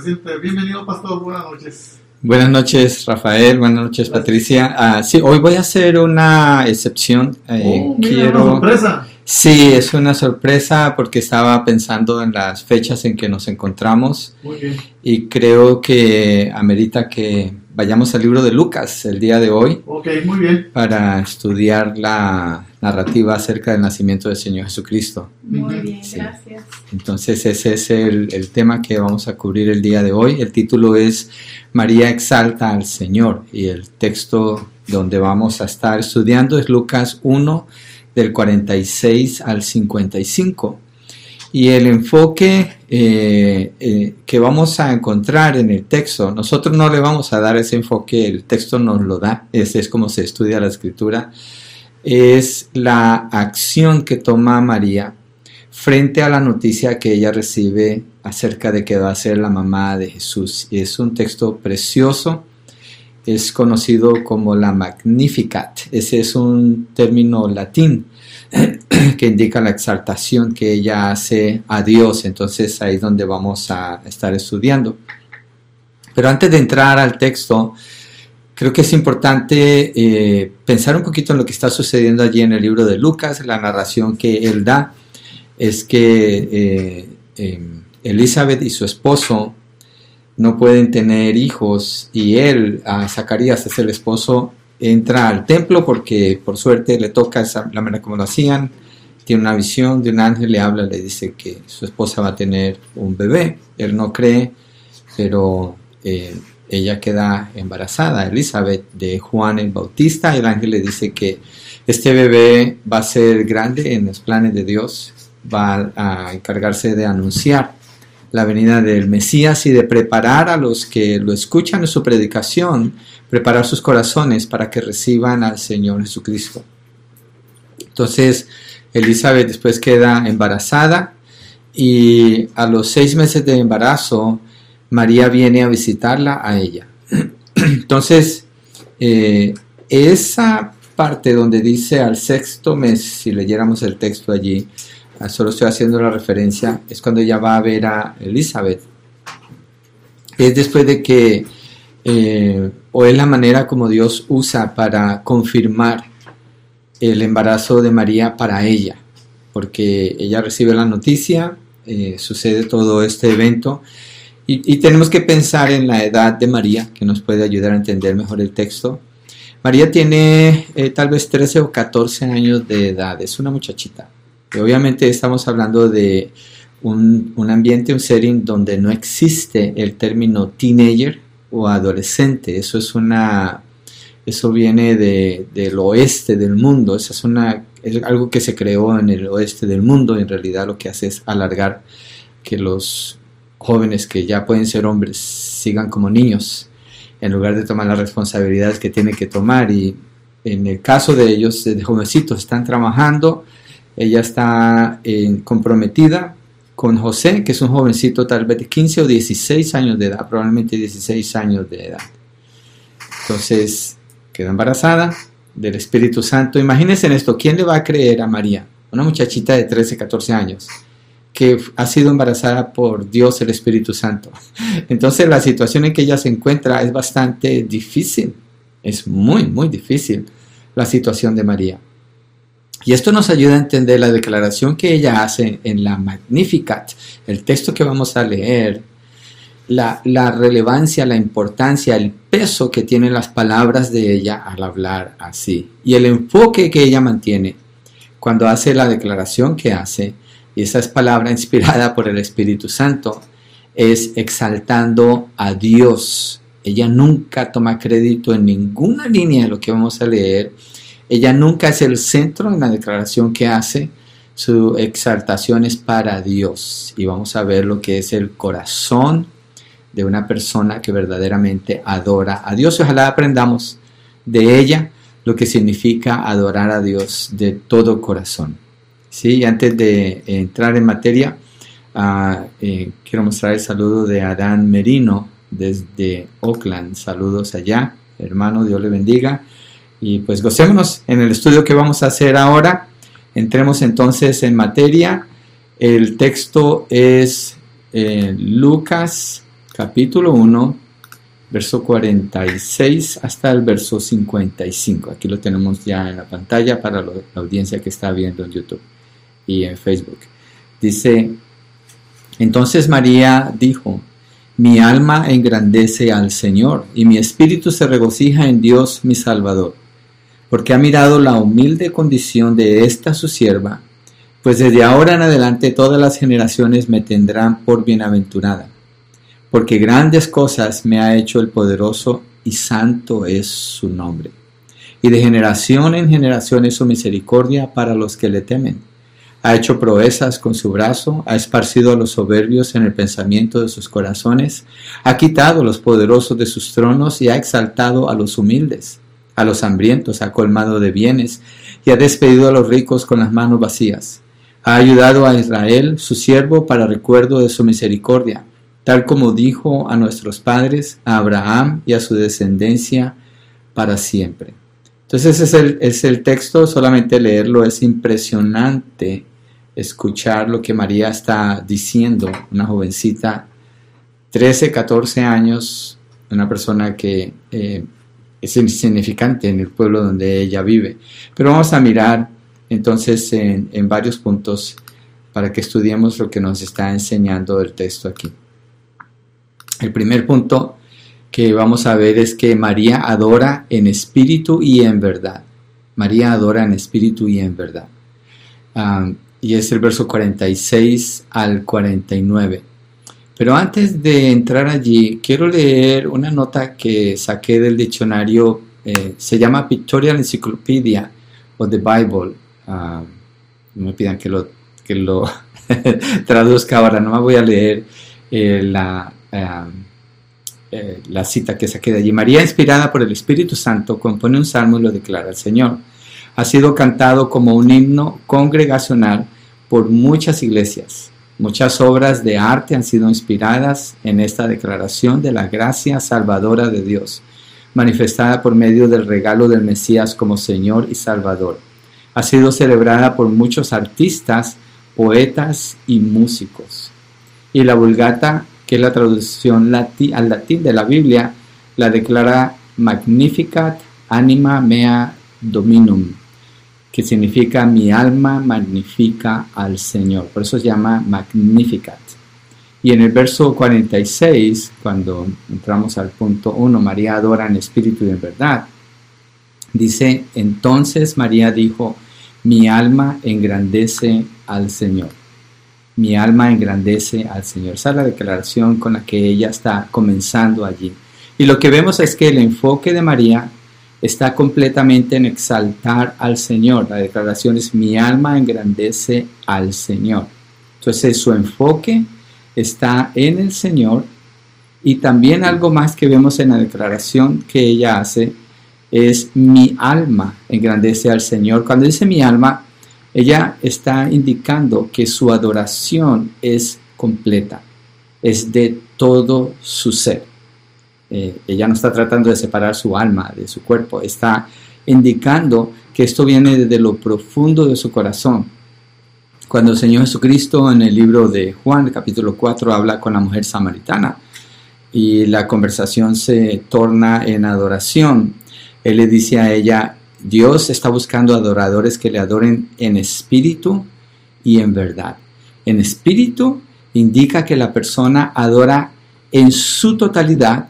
presente. Bienvenido, pastor. Buenas noches. Buenas noches, Rafael. Buenas noches, Patricia. Ah, sí, hoy voy a hacer una excepción. Eh, Oh, mira, quiero. una sorpresa. Sí, es una sorpresa porque estaba pensando en las fechas en que nos encontramos Muy bien. y creo que amerita que vayamos al libro de Lucas el día de hoy Ok, muy bien. para estudiar la narrativa acerca del nacimiento del Señor Jesucristo. Muy bien, Sí. gracias. Entonces ese es el, el tema que vamos a cubrir el día de hoy. El título es María exalta al Señor y el texto donde vamos a estar estudiando es Lucas 1 del 46 al 55. Y el enfoque eh, eh, que vamos a encontrar en el texto, nosotros no le vamos a dar ese enfoque, el texto nos lo da, ese es como se estudia la escritura, es la acción que toma María frente a la noticia que ella recibe acerca de que va a ser la mamá de Jesús. Es un texto precioso, es conocido como la Magnificat. Ese es un término latín que indica la exaltación que ella hace a Dios. Entonces ahí es donde vamos a estar estudiando. Pero antes de entrar al texto, creo que es importante eh, pensar un poquito en lo que está sucediendo allí en el libro de Lucas, la narración que él da es que eh, eh, Elizabeth y su esposo no pueden tener hijos y él, a Zacarías es el esposo, entra al templo porque por suerte le toca esa, la manera como lo hacían, tiene una visión de un ángel, le habla, le dice que su esposa va a tener un bebé, él no cree, pero eh, ella queda embarazada, Elizabeth, de Juan el Bautista, el ángel le dice que este bebé va a ser grande en los planes de Dios, va a encargarse de anunciar la venida del Mesías y de preparar a los que lo escuchan en su predicación, preparar sus corazones para que reciban al Señor Jesucristo. Entonces, Elizabeth después queda embarazada y a los seis meses de embarazo, María viene a visitarla a ella. Entonces, eh, esa parte donde dice al sexto mes, si leyéramos el texto allí, solo estoy haciendo la referencia, es cuando ella va a ver a Elizabeth. Es después de que, eh, o es la manera como Dios usa para confirmar el embarazo de María para ella, porque ella recibe la noticia, eh, sucede todo este evento, y, y tenemos que pensar en la edad de María, que nos puede ayudar a entender mejor el texto. María tiene eh, tal vez 13 o 14 años de edad, es una muchachita. Obviamente estamos hablando de un, un, ambiente, un setting donde no existe el término teenager o adolescente. Eso es una, eso viene de, del oeste del mundo. Eso es una, es algo que se creó en el oeste del mundo. En realidad lo que hace es alargar que los jóvenes que ya pueden ser hombres sigan como niños en lugar de tomar las responsabilidades que tienen que tomar. Y en el caso de ellos, de jovencitos, están trabajando ella está eh, comprometida con José, que es un jovencito tal vez de 15 o 16 años de edad, probablemente 16 años de edad. Entonces, quedó embarazada del Espíritu Santo. Imagínense en esto, ¿quién le va a creer a María? Una muchachita de 13, 14 años que ha sido embarazada por Dios el Espíritu Santo. Entonces la situación en que ella se encuentra es bastante difícil, es muy, muy difícil la situación de María. Y esto nos ayuda a entender la declaración que ella hace en la Magnificat, el texto que vamos a leer, la, relevancia, la importancia, el peso que tienen las palabras de ella al hablar así. Y el enfoque que ella mantiene cuando hace la declaración que hace, y esa es palabra inspirada por el Espíritu Santo, es exaltando a Dios. Ella nunca toma crédito en ninguna línea de lo que vamos a leer ella nunca es el centro en la declaración que hace. Su exaltación es para Dios. Y vamos a ver lo que es el corazón de una persona que verdaderamente adora a Dios. Ojalá aprendamos de ella lo que significa adorar a Dios de todo corazón. ¿Sí? Antes de entrar en materia, uh, eh, quiero mostrar el saludo de Adán Merino desde Oakland. Saludos allá, hermano, Dios le bendiga. Y pues gocémonos en el estudio que vamos a hacer ahora. Entremos entonces en materia. El texto es eh, Lucas capítulo 1, verso 46 hasta el verso 55. Aquí lo tenemos ya en la pantalla para la audiencia que está viendo en YouTube y en Facebook. Dice, entonces María dijo, mi alma engrandece al Señor y mi espíritu se regocija en Dios mi Salvador, porque ha mirado la humilde condición de esta su sierva, pues desde ahora en adelante todas las generaciones me tendrán por bienaventurada porque grandes cosas me ha hecho el poderoso y santo es su nombre. Y de generación en generación es su misericordia para los que le temen. Ha hecho proezas con su brazo, ha esparcido a los soberbios en el pensamiento de sus corazones, ha quitado a los poderosos de sus tronos y ha exaltado a los humildes. A los hambrientos ha colmado de bienes y ha despedido a los ricos con las manos vacías. Ha ayudado a Israel, su siervo, para recuerdo de su misericordia tal como dijo a nuestros padres, a Abraham y a su descendencia para siempre. Entonces ese es el, es el texto, solamente leerlo es impresionante escuchar lo que María está diciendo, una jovencita, 13, 14 años, una persona que eh, es insignificante en el pueblo donde ella vive. Pero vamos a mirar entonces en, varios puntos para que estudiemos lo que nos está enseñando el texto aquí. El primer punto que vamos a ver es que María adora en espíritu y en verdad. María adora en espíritu y en verdad. y es el verso 46 al 49. Pero antes de entrar allí, quiero leer una nota que saqué del diccionario, eh, se llama Pictorial Encyclopedia o The Bible. no me pidan que lo, que lo traduzca ahora, no me voy a leer eh, la, eh, la cita que saqué de allí. María, inspirada por el Espíritu Santo, compone un salmo y lo declara al Señor. Ha sido cantado como un himno congregacional por muchas iglesias. Muchas obras de arte han sido inspiradas en esta declaración de la gracia salvadora de Dios, manifestada por medio del regalo del Mesías como Señor y Salvador. Ha sido celebrada por muchos artistas, poetas y músicos. Y la Vulgata que es la traducción al latín de la Biblia, la declara Magnificat anima mea dominum, que significa mi alma magnifica al Señor. Por eso se llama Magnificat. Y en el verso 46, cuando entramos al punto 1, María adora en espíritu y en verdad, dice, entonces María dijo, mi alma engrandece al Señor mi alma engrandece al Señor. Esa es la declaración con la que ella está comenzando allí. Y lo que vemos es que el enfoque de María está completamente en exaltar al Señor. La declaración es mi alma engrandece al Señor. Entonces su enfoque está en el Señor y también algo más que vemos en la declaración que ella hace es mi alma engrandece al Señor. Cuando dice mi alma, ella está indicando que su adoración es completa, es de todo su ser. Eh, ella no está tratando de separar su alma de su cuerpo, está indicando que esto viene desde lo profundo de su corazón. Cuando el Señor Jesucristo en el libro de Juan, capítulo 4, habla con la mujer samaritana y la conversación se torna en adoración, Él le dice a ella, Dios está buscando adoradores que le adoren en espíritu y en verdad. En espíritu indica que la persona adora en su totalidad,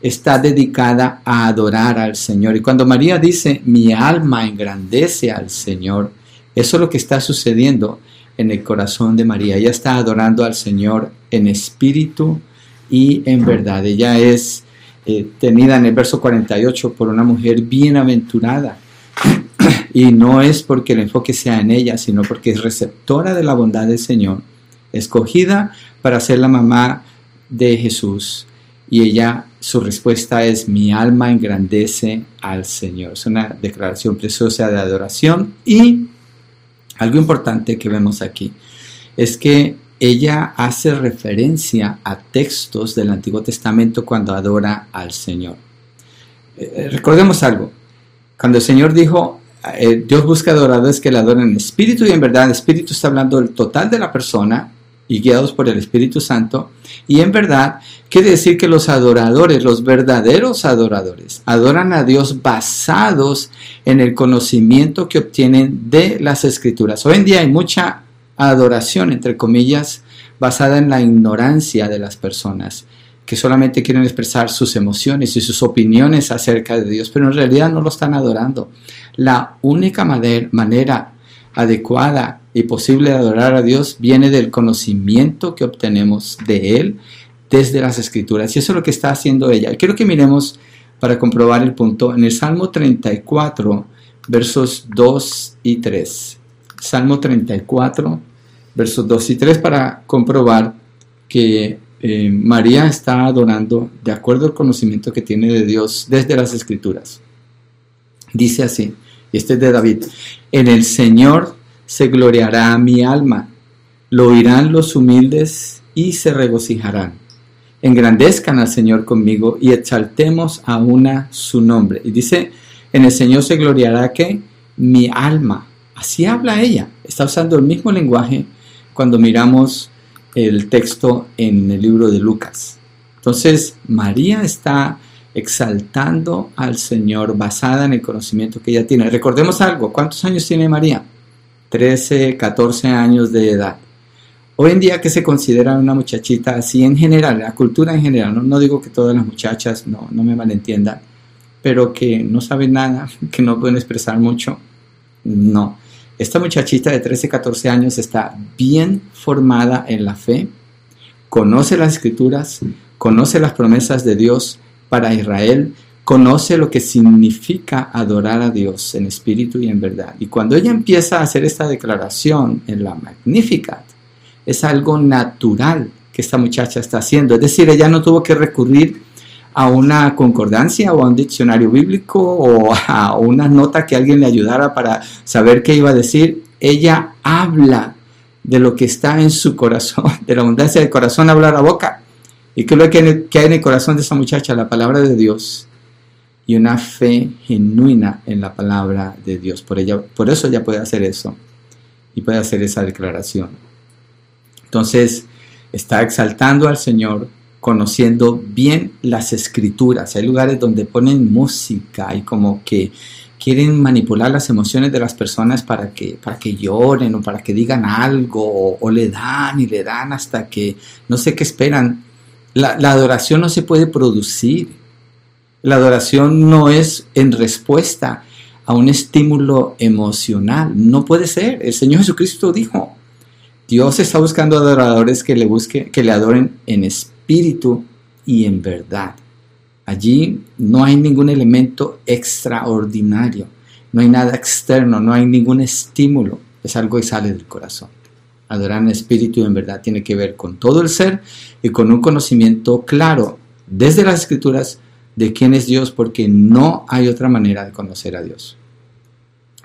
está dedicada a adorar al Señor. Y cuando María dice, mi alma engrandece al Señor, eso es lo que está sucediendo en el corazón de María. Ella está adorando al Señor en espíritu y en verdad. Ella es eh, tenida en el verso 48 por una mujer bienaventurada. y no es porque el enfoque sea en ella, sino porque es receptora de la bondad del Señor, escogida para ser la mamá de Jesús. Y ella, su respuesta es, mi alma engrandece al Señor. Es una declaración preciosa de adoración. Y algo importante que vemos aquí es que ella hace referencia a textos del Antiguo Testamento cuando adora al Señor. Eh, eh, recordemos algo, cuando el Señor dijo, eh, Dios busca adoradores que le adoren en espíritu y en verdad, el espíritu está hablando del total de la persona y guiados por el Espíritu Santo. Y en verdad, quiere decir que los adoradores, los verdaderos adoradores, adoran a Dios basados en el conocimiento que obtienen de las escrituras. Hoy en día hay mucha adoración, entre comillas, basada en la ignorancia de las personas que solamente quieren expresar sus emociones y sus opiniones acerca de Dios, pero en realidad no lo están adorando. La única manera adecuada y posible adorar a Dios viene del conocimiento que obtenemos de Él desde las Escrituras. Y eso es lo que está haciendo ella. Quiero que miremos para comprobar el punto en el Salmo 34, versos 2 y 3. Salmo 34, versos 2 y 3 para comprobar que eh, María está adorando de acuerdo al conocimiento que tiene de Dios desde las Escrituras. Dice así, y este es de David, en el Señor se gloriará mi alma, lo oirán los humildes y se regocijarán. Engrandezcan al Señor conmigo y exaltemos a una su nombre. Y dice, en el Señor se gloriará que mi alma. Así habla ella. Está usando el mismo lenguaje cuando miramos el texto en el libro de Lucas. Entonces, María está exaltando al Señor basada en el conocimiento que ella tiene. Recordemos algo, ¿cuántos años tiene María? 13, 14 años de edad. Hoy en día que se considera una muchachita así en general, la cultura en general, no, digo que todas las muchachas, no, no me malentiendan, pero que no saben nada, que no pueden expresar mucho, no. Esta muchachita de 13, 14 años está bien formada en la fe, conoce las escrituras, conoce las promesas de Dios para Israel, conoce lo que significa adorar a Dios en espíritu y en verdad. Y cuando ella empieza a hacer esta declaración en la Magnificat, es algo natural que esta muchacha está haciendo. Es decir, ella no tuvo que recurrir a una concordancia o a un diccionario bíblico o a una nota que alguien le ayudara para saber qué iba a decir. Ella habla de lo que está en su corazón, de la abundancia del corazón habla la boca. ¿Y qué es lo que hay en el corazón de esa muchacha? La palabra de Dios y una fe genuina en la palabra de Dios. Por, ella, por eso ella puede hacer eso y puede hacer esa declaración. Entonces, está exaltando al Señor, conociendo bien las escrituras. Hay lugares donde ponen música y como que quieren manipular las emociones de las personas para que, para que lloren o para que digan algo o, le dan y le dan hasta que no sé qué esperan. La adoración no se puede producir la adoración no es en respuesta a un estímulo emocional. No puede ser. El Señor Jesucristo dijo, Dios está buscando adoradores que le busquen, que le adoren en espíritu y en verdad. Allí no hay ningún elemento extraordinario, no hay nada externo, no hay ningún estímulo. Es algo que sale del corazón. Adorar en espíritu y en verdad tiene que ver con todo el ser y con un conocimiento claro desde las escrituras de quién es Dios porque no hay otra manera de conocer a Dios.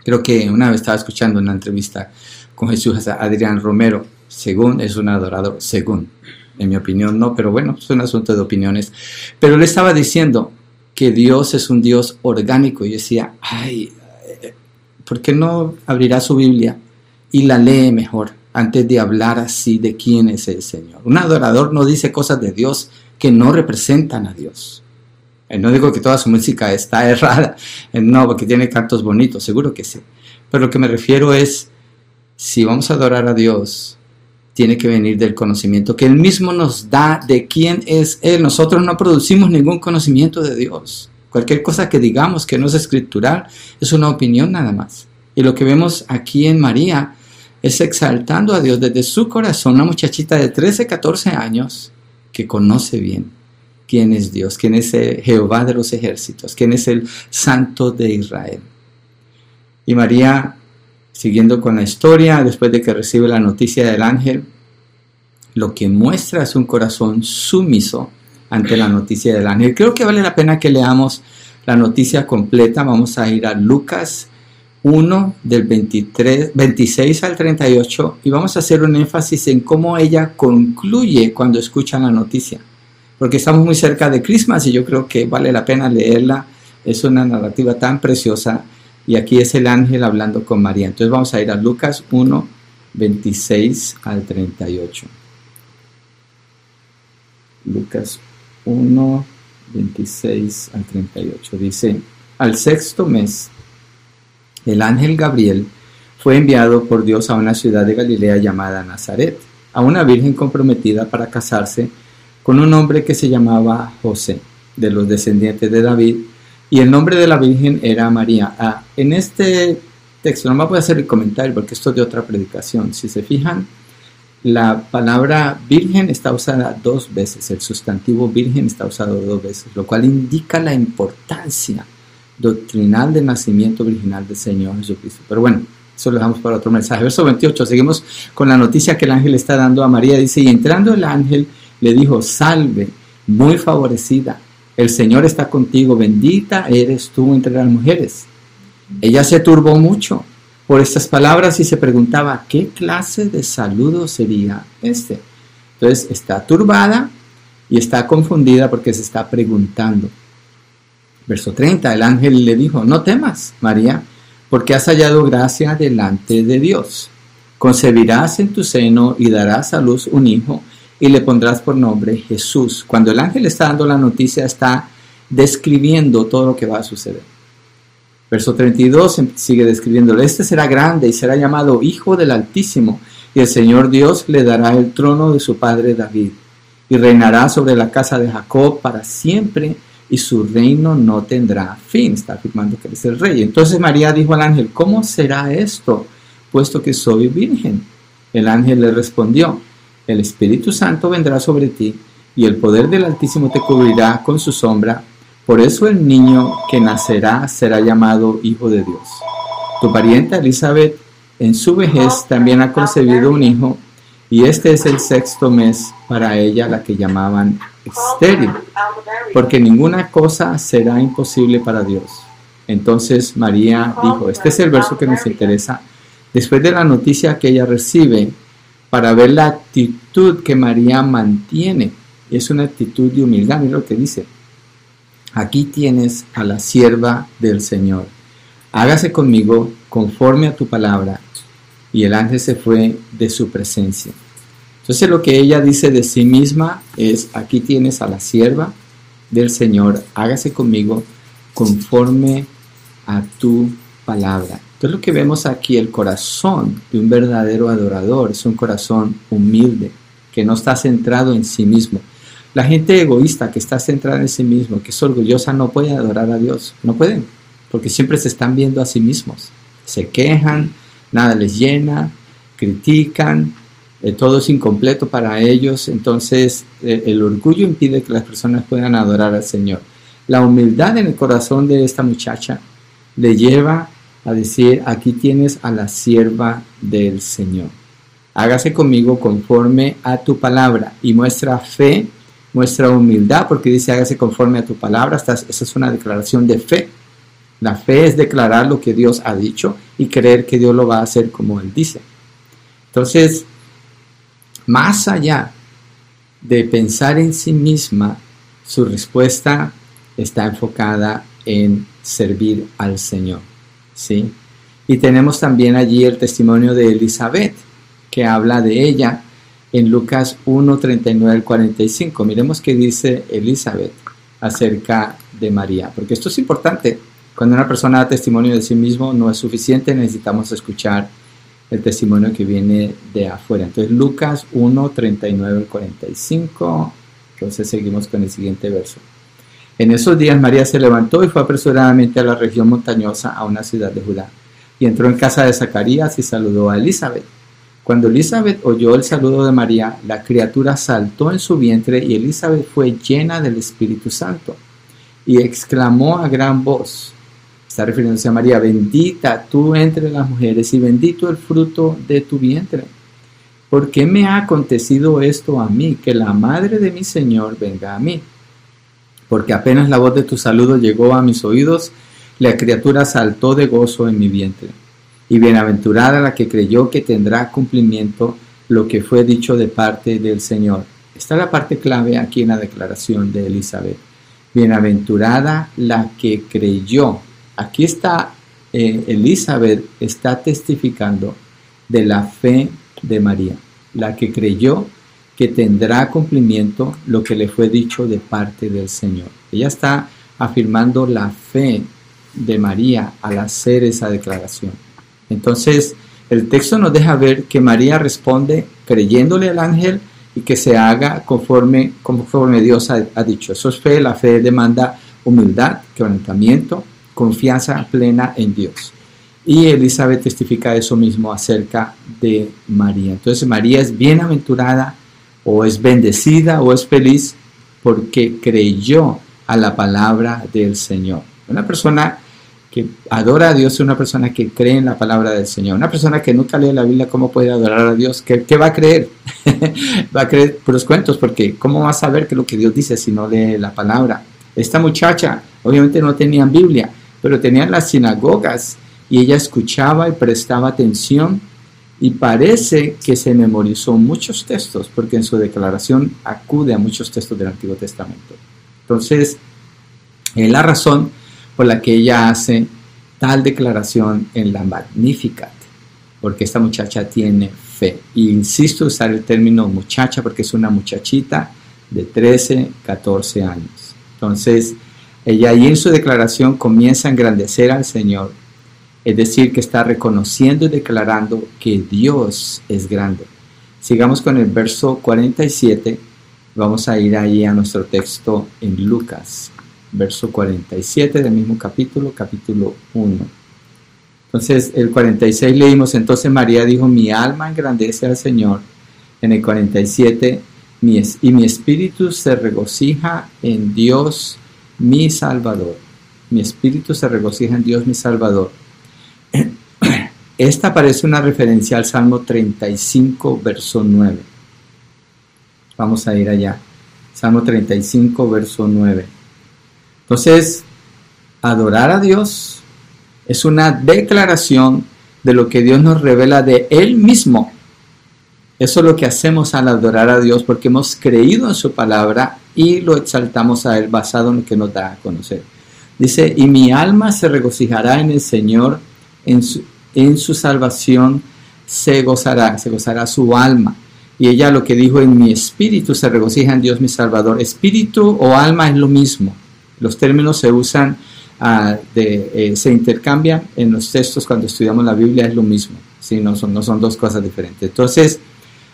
Creo que una vez estaba escuchando una entrevista con Jesús Adrián Romero, según es un adorador, según, en mi opinión no, pero bueno, es un asunto de opiniones. Pero le estaba diciendo que Dios es un Dios orgánico y decía, ay, ¿por qué no abrirá su Biblia y la lee mejor antes de hablar así de quién es el Señor? Un adorador no dice cosas de Dios que no representan a Dios. Eh, no digo que toda su música está errada, eh, no, porque tiene cantos bonitos, seguro que sí. Pero lo que me refiero es, si vamos a adorar a Dios, tiene que venir del conocimiento que Él mismo nos da de quién es Él. Nosotros no producimos ningún conocimiento de Dios. Cualquier cosa que digamos que no es escritural es una opinión nada más. Y lo que vemos aquí en María es exaltando a Dios desde su corazón, una muchachita de 13, 14 años que conoce bien quién es Dios, quién es Jehová de los ejércitos, quién es el Santo de Israel. Y María, siguiendo con la historia, después de que recibe la noticia del ángel, lo que muestra es un corazón sumiso ante la noticia del ángel. Creo que vale la pena que leamos la noticia completa. Vamos a ir a Lucas 1 del 23, 26 al 38 y vamos a hacer un énfasis en cómo ella concluye cuando escucha la noticia porque estamos muy cerca de Christmas y yo creo que vale la pena leerla. Es una narrativa tan preciosa y aquí es el ángel hablando con María. Entonces vamos a ir a Lucas 1, 26 al 38. Lucas 1, 26 al 38. Dice, al sexto mes, el ángel Gabriel fue enviado por Dios a una ciudad de Galilea llamada Nazaret, a una virgen comprometida para casarse con un hombre que se llamaba José, de los descendientes de David, y el nombre de la virgen era María. Ah, en este texto, no me voy a hacer el comentario porque esto es de otra predicación, si se fijan, la palabra virgen está usada dos veces, el sustantivo virgen está usado dos veces, lo cual indica la importancia doctrinal del nacimiento virginal del Señor Jesucristo. Pero bueno, eso lo dejamos para otro mensaje. Verso 28, seguimos con la noticia que el ángel está dando a María. Dice, y entrando el ángel le dijo, salve, muy favorecida, el Señor está contigo, bendita eres tú entre las mujeres. Ella se turbó mucho por estas palabras y se preguntaba qué clase de saludo sería este. Entonces está turbada y está confundida porque se está preguntando. Verso 30, el ángel le dijo, no temas, María, porque has hallado gracia delante de Dios. Concebirás en tu seno y darás a luz un hijo y le pondrás por nombre Jesús. Cuando el ángel está dando la noticia, está describiendo todo lo que va a suceder. Verso 32 sigue describiéndolo. Este será grande y será llamado Hijo del Altísimo, y el Señor Dios le dará el trono de su padre David, y reinará sobre la casa de Jacob para siempre, y su reino no tendrá fin. Está afirmando que es el rey. Entonces María dijo al ángel, ¿cómo será esto, puesto que soy virgen? El ángel le respondió, el Espíritu Santo vendrá sobre ti, y el poder del Altísimo te cubrirá con su sombra por eso el niño que nacerá será llamado Hijo de Dios. Tu parienta Elizabeth en su vejez también ha concebido un hijo y este es el sexto mes para ella la que llamaban estéril, porque ninguna cosa será imposible para Dios. Entonces María dijo, este es el verso que nos interesa, después de la noticia que ella recibe, para ver la actitud que María mantiene. Es una actitud de humildad, mira lo que dice aquí tienes a la sierva del Señor. Hágase conmigo conforme a tu palabra. Y el ángel se fue de su presencia. Entonces lo que ella dice de sí misma es, aquí tienes a la sierva del Señor, hágase conmigo conforme a tu palabra. Entonces lo que vemos aquí, el corazón de un verdadero adorador es un corazón humilde, que no está centrado en sí mismo, la gente egoísta que está centrada en sí mismo, que es orgullosa, no puede adorar a Dios. No pueden, porque siempre se están viendo a sí mismos. Se quejan, nada les llena, critican, eh, todo es incompleto para ellos. Entonces eh, el orgullo impide que las personas puedan adorar al Señor. La humildad en el corazón de esta muchacha le lleva a decir, aquí tienes a la sierva del Señor. Hágase conmigo conforme a tu palabra y muestra fe muestra humildad porque dice hágase conforme a tu palabra. Esa es una declaración de fe. La fe es declarar lo que Dios ha dicho y creer que Dios lo va a hacer como Él dice. Entonces, más allá de pensar en sí misma, su respuesta está enfocada en servir al Señor. ¿Sí? Y tenemos también allí el testimonio de Elizabeth, que habla de ella en Lucas 1, 39 al 45. Miremos qué dice Elizabeth acerca de María, porque esto es importante. Cuando una persona da testimonio de sí mismo no es suficiente, necesitamos escuchar el testimonio que viene de afuera. Entonces Lucas 1, 39 al 45. Entonces seguimos con el siguiente verso. En esos días María se levantó y fue apresuradamente a la región montañosa, a una ciudad de Judá, y entró en casa de Zacarías y saludó a Elizabeth. Cuando Elizabeth oyó el saludo de María, la criatura saltó en su vientre y Elizabeth fue llena del Espíritu Santo y exclamó a gran voz, está refiriéndose a María, bendita tú entre las mujeres y bendito el fruto de tu vientre. ¿Por qué me ha acontecido esto a mí, que la madre de mi Señor venga a mí? Porque apenas la voz de tu saludo llegó a mis oídos, la criatura saltó de gozo en mi vientre y bienaventurada la que creyó que tendrá cumplimiento lo que fue dicho de parte del Señor. Está la parte clave aquí en la declaración de Elizabeth. Bienaventurada la que creyó. Aquí está eh, Elizabeth, está testificando de la fe de María. La que creyó que tendrá cumplimiento lo que le fue dicho de parte del Señor. Ella está afirmando la fe de María al hacer esa declaración. Entonces, el texto nos deja ver que María responde creyéndole al ángel y que se haga conforme, conforme Dios ha, ha dicho. Eso es fe, la fe demanda humildad, quebrantamiento, confianza plena en Dios. Y Elizabeth testifica eso mismo acerca de María. Entonces María es bienaventurada o es bendecida o es feliz porque creyó a la palabra del Señor. Una persona que adora a Dios es una persona que cree en la palabra del Señor. Una persona que nunca lee la Biblia, ¿cómo puede adorar a Dios? ¿Qué, va a creer? va a creer por los cuentos, porque ¿cómo va a saber que lo que Dios dice si no lee la palabra? Esta muchacha, obviamente no tenían Biblia, pero tenían las sinagogas y ella escuchaba y prestaba atención y parece que se memorizó muchos textos porque en su declaración acude a muchos textos del Antiguo Testamento. Entonces, es la razón por la que ella hace tal declaración en la Magnificat, porque esta muchacha tiene fe. Y insisto en usar el término muchacha porque es una muchachita de 13, 14 años. Entonces, ella ahí en su declaración comienza a engrandecer al Señor, es decir, que está reconociendo y declarando que Dios es grande. Sigamos con el verso 47, vamos a ir ahí a nuestro texto en Lucas verso 47 del mismo capítulo, capítulo 1. Entonces, el 46 leímos, entonces María dijo, mi alma engrandece al Señor. En el 47, y mi espíritu se regocija en Dios mi Salvador. Mi espíritu se regocija en Dios mi Salvador. Esta parece una referencia al Salmo 35, verso 9. Vamos a ir allá. Salmo 35, verso 9. Entonces, adorar a Dios es una declaración de lo que Dios nos revela de Él mismo. Eso es lo que hacemos al adorar a Dios porque hemos creído en su palabra y lo exaltamos a Él basado en lo que nos da a conocer. Dice, y mi alma se regocijará en el Señor, en su, en su salvación se gozará, se gozará su alma. Y ella lo que dijo, en mi espíritu se regocija en Dios mi Salvador. Espíritu o alma es lo mismo. Los términos se usan, ah, de, eh, se intercambian en los textos cuando estudiamos la Biblia, es lo mismo, ¿sí? no, son, no son dos cosas diferentes. Entonces,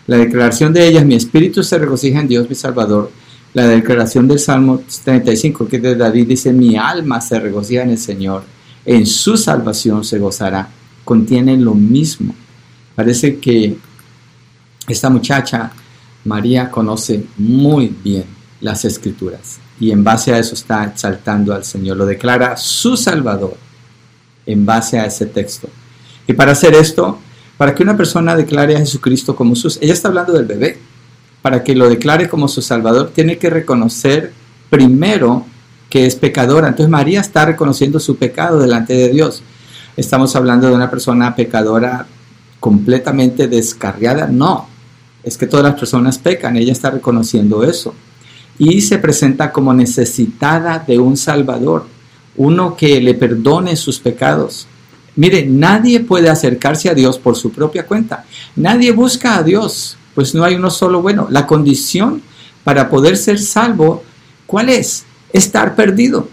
la declaración de ella, mi espíritu se regocija en Dios mi Salvador. La declaración del Salmo 35, que de David dice, mi alma se regocija en el Señor, en su salvación se gozará. Contiene lo mismo. Parece que esta muchacha, María, conoce muy bien las escrituras y en base a eso está exaltando al Señor. Lo declara su Salvador en base a ese texto. Y para hacer esto, para que una persona declare a Jesucristo como su... Ella está hablando del bebé. Para que lo declare como su Salvador, tiene que reconocer primero que es pecadora. Entonces María está reconociendo su pecado delante de Dios. Estamos hablando de una persona pecadora completamente descarriada. No, es que todas las personas pecan. Ella está reconociendo eso y se presenta como necesitada de un Salvador, uno que le perdone sus pecados. Mire, nadie puede acercarse a Dios por su propia cuenta. Nadie busca a Dios, pues no hay uno solo bueno. La condición para poder ser salvo, ¿cuál es? Estar perdido.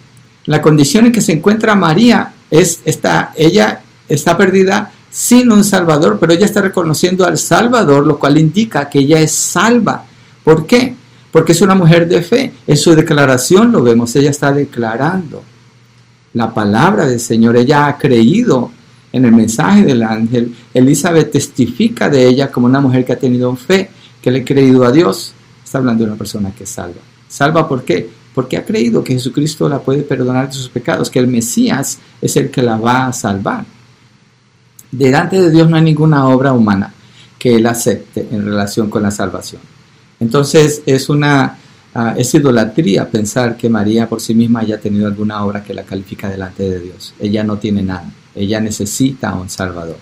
La condición en que se encuentra María es esta, ella está perdida sin un Salvador, pero ella está reconociendo al Salvador, lo cual indica que ella es salva. ¿Por qué? porque es una mujer de fe. En su declaración lo vemos, ella está declarando la palabra del Señor, ella ha creído en el mensaje del ángel. Elizabeth testifica de ella como una mujer que ha tenido fe, que le ha creído a Dios. Está hablando de una persona que salva. ¿Salva por qué? Porque ha creído que Jesucristo la puede perdonar de sus pecados, que el Mesías es el que la va a salvar. Delante de Dios no hay ninguna obra humana que él acepte en relación con la salvación. Entonces es una ah, es idolatría pensar que María por sí misma haya tenido alguna obra que la califica delante de Dios. Ella no tiene nada. Ella necesita un Salvador.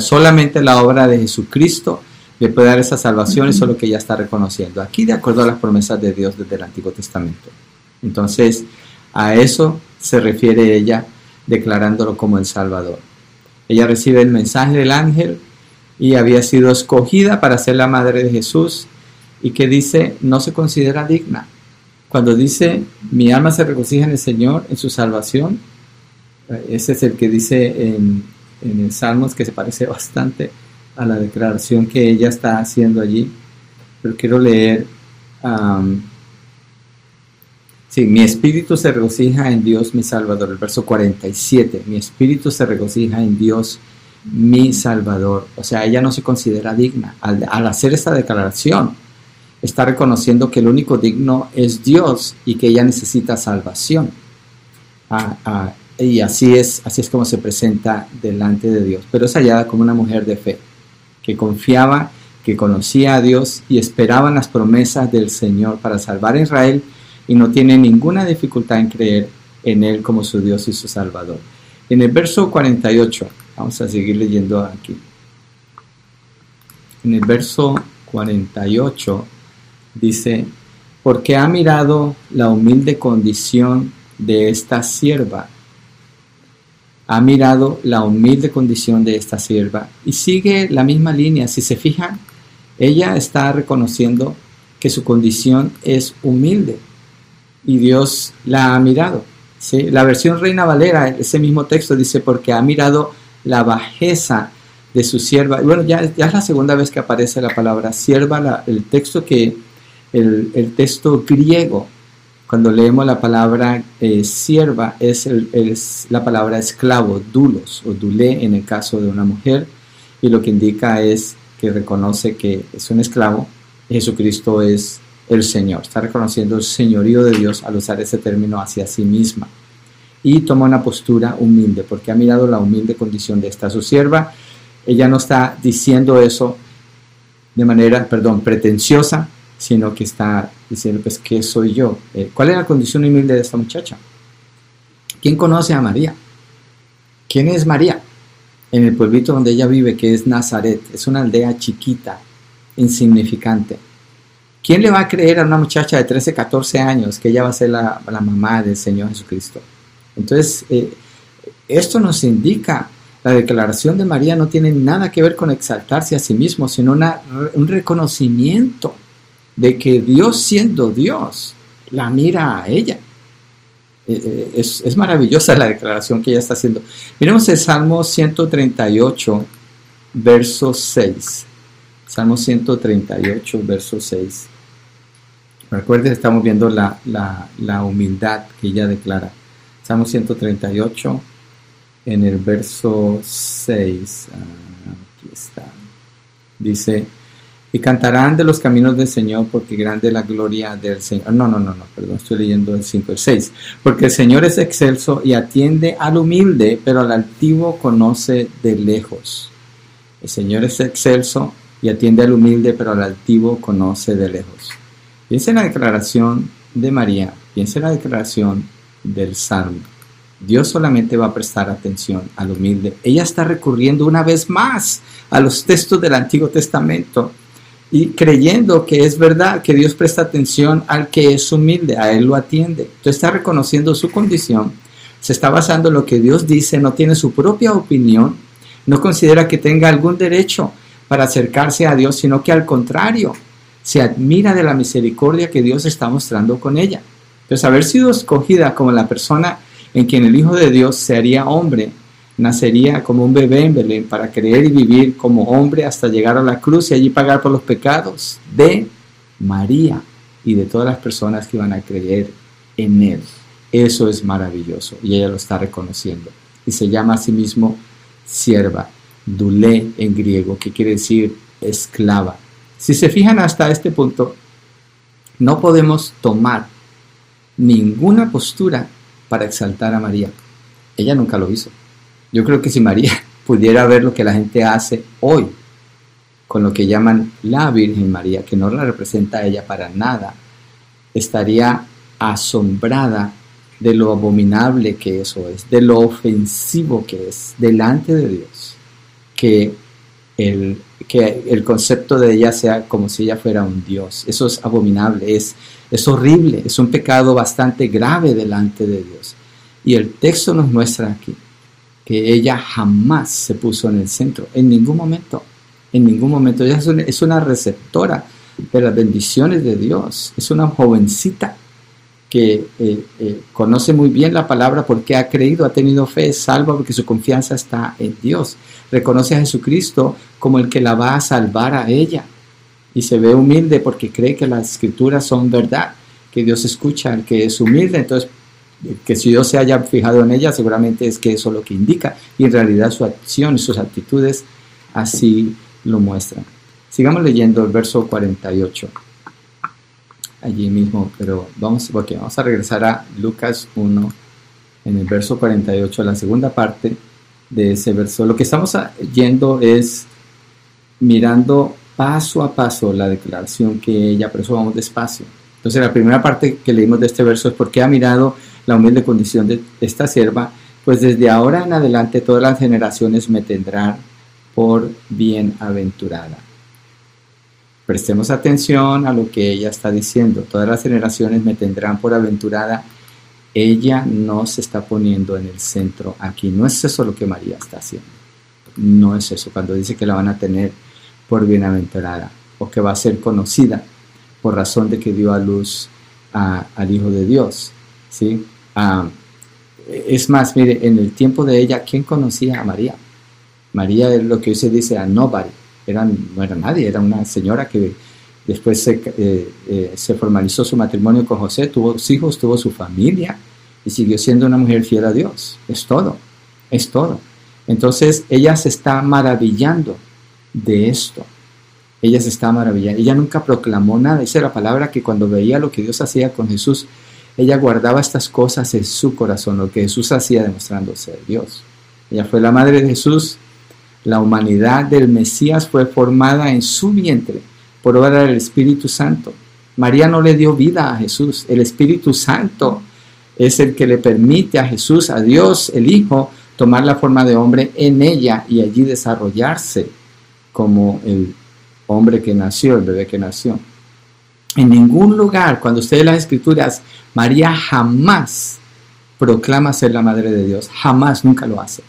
solamente la obra de Jesucristo le puede dar esa salvación, eso es lo que ella está reconociendo. Aquí de acuerdo a las promesas de Dios desde el Antiguo Testamento. Entonces, a eso se refiere ella declarándolo como el Salvador. Ella recibe el mensaje del ángel y había sido escogida para ser la madre de Jesús y que dice no se considera digna. Cuando dice mi alma se regocija en el Señor, en su salvación, eh, ese es el que dice en, en el Salmos que se parece bastante a la declaración que ella está haciendo allí. Pero quiero leer, sí, mi espíritu se regocija en Dios mi Salvador, el verso 47, mi espíritu se regocija en Dios mi Salvador. O sea, ella no se considera digna. Al, hacer esta declaración, está reconociendo que el único digno es Dios y que ella necesita salvación. Ah, ah, y así es, así es como se presenta delante de Dios. Pero es hallada como una mujer de fe, que confiaba, que conocía a Dios y esperaba las promesas del Señor para salvar a Israel y no tiene ninguna dificultad en creer en Él como su Dios y su Salvador. En el verso 48, vamos a seguir leyendo aquí. En el verso 48 dice, porque ha mirado la humilde condición de esta sierva ha mirado la humilde condición de esta sierva y sigue la misma línea. Si se fijan, ella está reconociendo que su condición es humilde y Dios la ha mirado. ¿sí? La versión Reina Valera, ese mismo texto dice, porque ha mirado la bajeza de su sierva. Bueno, ya, ya es la segunda vez que aparece la palabra sierva, el texto que, el, el texto griego cuando leemos la palabra eh, sierva, es, la palabra esclavo, dulos o dulé en el caso de una mujer, y lo que indica es que reconoce que es un esclavo, Jesucristo es el Señor, está reconociendo el señorío de Dios al usar ese término hacia sí misma. Y toma una postura humilde, porque ha mirado la humilde condición de esta su sierva. Ella no está diciendo eso de manera, perdón, pretenciosa, sino que está diciendo, pues, ¿qué soy yo? Eh, ¿Cuál es la condición humilde de esta muchacha? ¿Quién conoce a María? ¿Quién es María? En el pueblito donde ella vive, que es Nazaret, es una aldea chiquita, insignificante. ¿Quién le va a creer a una muchacha de 13, 14 años que ella va a ser la, mamá del Señor Jesucristo? Entonces, eh, esto nos indica, la declaración de María no tiene nada que ver con exaltarse a sí mismo, sino una, un reconocimiento de que Dios siendo Dios la mira a ella. Eh, eh, es, maravillosa la declaración que ella está haciendo. Miremos el Salmo 138, verso 6. Salmo 138, verso 6. Recuerden, estamos viendo la, la humildad que ella declara. Salmo 138, en el verso 6. Ah, aquí está. Dice, y cantarán de los caminos del Señor porque grande la gloria del Señor. No, no, no, no, perdón, estoy leyendo el 5, el 6. Porque el Señor es excelso y atiende al humilde, pero al altivo conoce de lejos. El Señor es excelso y atiende al humilde, pero al altivo conoce de lejos. Piensa en la declaración de María, piensa en la declaración del Salmo. Dios solamente va a prestar atención al humilde. Ella está recurriendo una vez más a los textos del Antiguo Testamento y creyendo que es verdad, que Dios presta atención al que es humilde, a Él lo atiende. Entonces está reconociendo su condición, se está basando en lo que Dios dice, no tiene su propia opinión, no considera que tenga algún derecho para acercarse a Dios, sino que al contrario, se admira de la misericordia que Dios está mostrando con ella. Entonces haber sido escogida como la persona en quien el Hijo de Dios se haría hombre, nacería como un bebé en Belén para creer y vivir como hombre hasta llegar a la cruz y allí pagar por los pecados de María y de todas las personas que iban a creer en él. Eso es maravilloso y ella lo está reconociendo. Y se llama a sí mismo sierva, dulé en griego, que quiere decir esclava. Si se fijan hasta este punto, no podemos tomar ninguna postura para exaltar a María. Ella nunca lo hizo. Yo creo que si María pudiera ver lo que la gente hace hoy con lo que llaman la Virgen María, que no la representa a ella para nada, estaría asombrada de lo abominable que eso es, de lo ofensivo que es delante de Dios, que el, que el concepto de ella sea como si ella fuera un Dios. Eso es abominable, es, es horrible, es un pecado bastante grave delante de Dios. Y el texto nos muestra aquí que ella jamás se puso en el centro, en ningún momento, en ningún momento. Ella es una, receptora de las bendiciones de Dios. Es una jovencita que eh, eh, conoce muy bien la palabra porque ha creído, ha tenido fe, es salva porque su confianza está en Dios. Reconoce a Jesucristo como el que la va a salvar a ella. Y se ve humilde porque cree que las escrituras son verdad, que Dios escucha al que es humilde. Entonces, que si Dios se haya fijado en ella, seguramente es que eso es lo que indica. Y en realidad su acción, sus actitudes así lo muestran. Sigamos leyendo el verso 48 allí mismo, pero vamos, vamos a regresar a Lucas 1, en el verso 48, la segunda parte de ese verso. Lo que estamos yendo es mirando paso a paso la declaración que ella, por eso vamos despacio. Entonces la primera parte que leímos de este verso es porque ha mirado la humilde condición de esta sierva, pues desde ahora en adelante todas las generaciones me tendrán por bienaventurada. Prestemos atención a lo que ella está diciendo. Todas las generaciones me tendrán por aventurada. Ella no se está poniendo en el centro aquí. No es eso lo que María está haciendo. No es eso. Cuando dice que la van a tener por bienaventurada o que va a ser conocida por razón de que dio a luz al Hijo de Dios. ¿Sí? Ah, es más, mire, en el tiempo de ella, ¿quién conocía a María? María es lo que hoy se dice a nobody no era nadie, era una señora que después se, eh, eh, formalizó su matrimonio con José, tuvo hijos, tuvo su familia y siguió siendo una mujer fiel a Dios. Es todo, es todo. Entonces ella se está maravillando de esto. Ella se está maravillando. Ella nunca proclamó nada. Esa era la palabra que cuando veía lo que Dios hacía con Jesús, ella guardaba estas cosas en su corazón, lo que Jesús hacía demostrando ser Dios. Ella fue la madre de Jesús, la humanidad del Mesías fue formada en su vientre por obra del Espíritu Santo. María no le dio vida a Jesús. El Espíritu Santo es el que le permite a Jesús, a Dios, el Hijo, tomar la forma de hombre en ella y allí desarrollarse como el hombre que nació, el bebé que nació. En ningún lugar, cuando usted lee las escrituras, María jamás proclama ser la madre de Dios. Jamás, nunca lo hace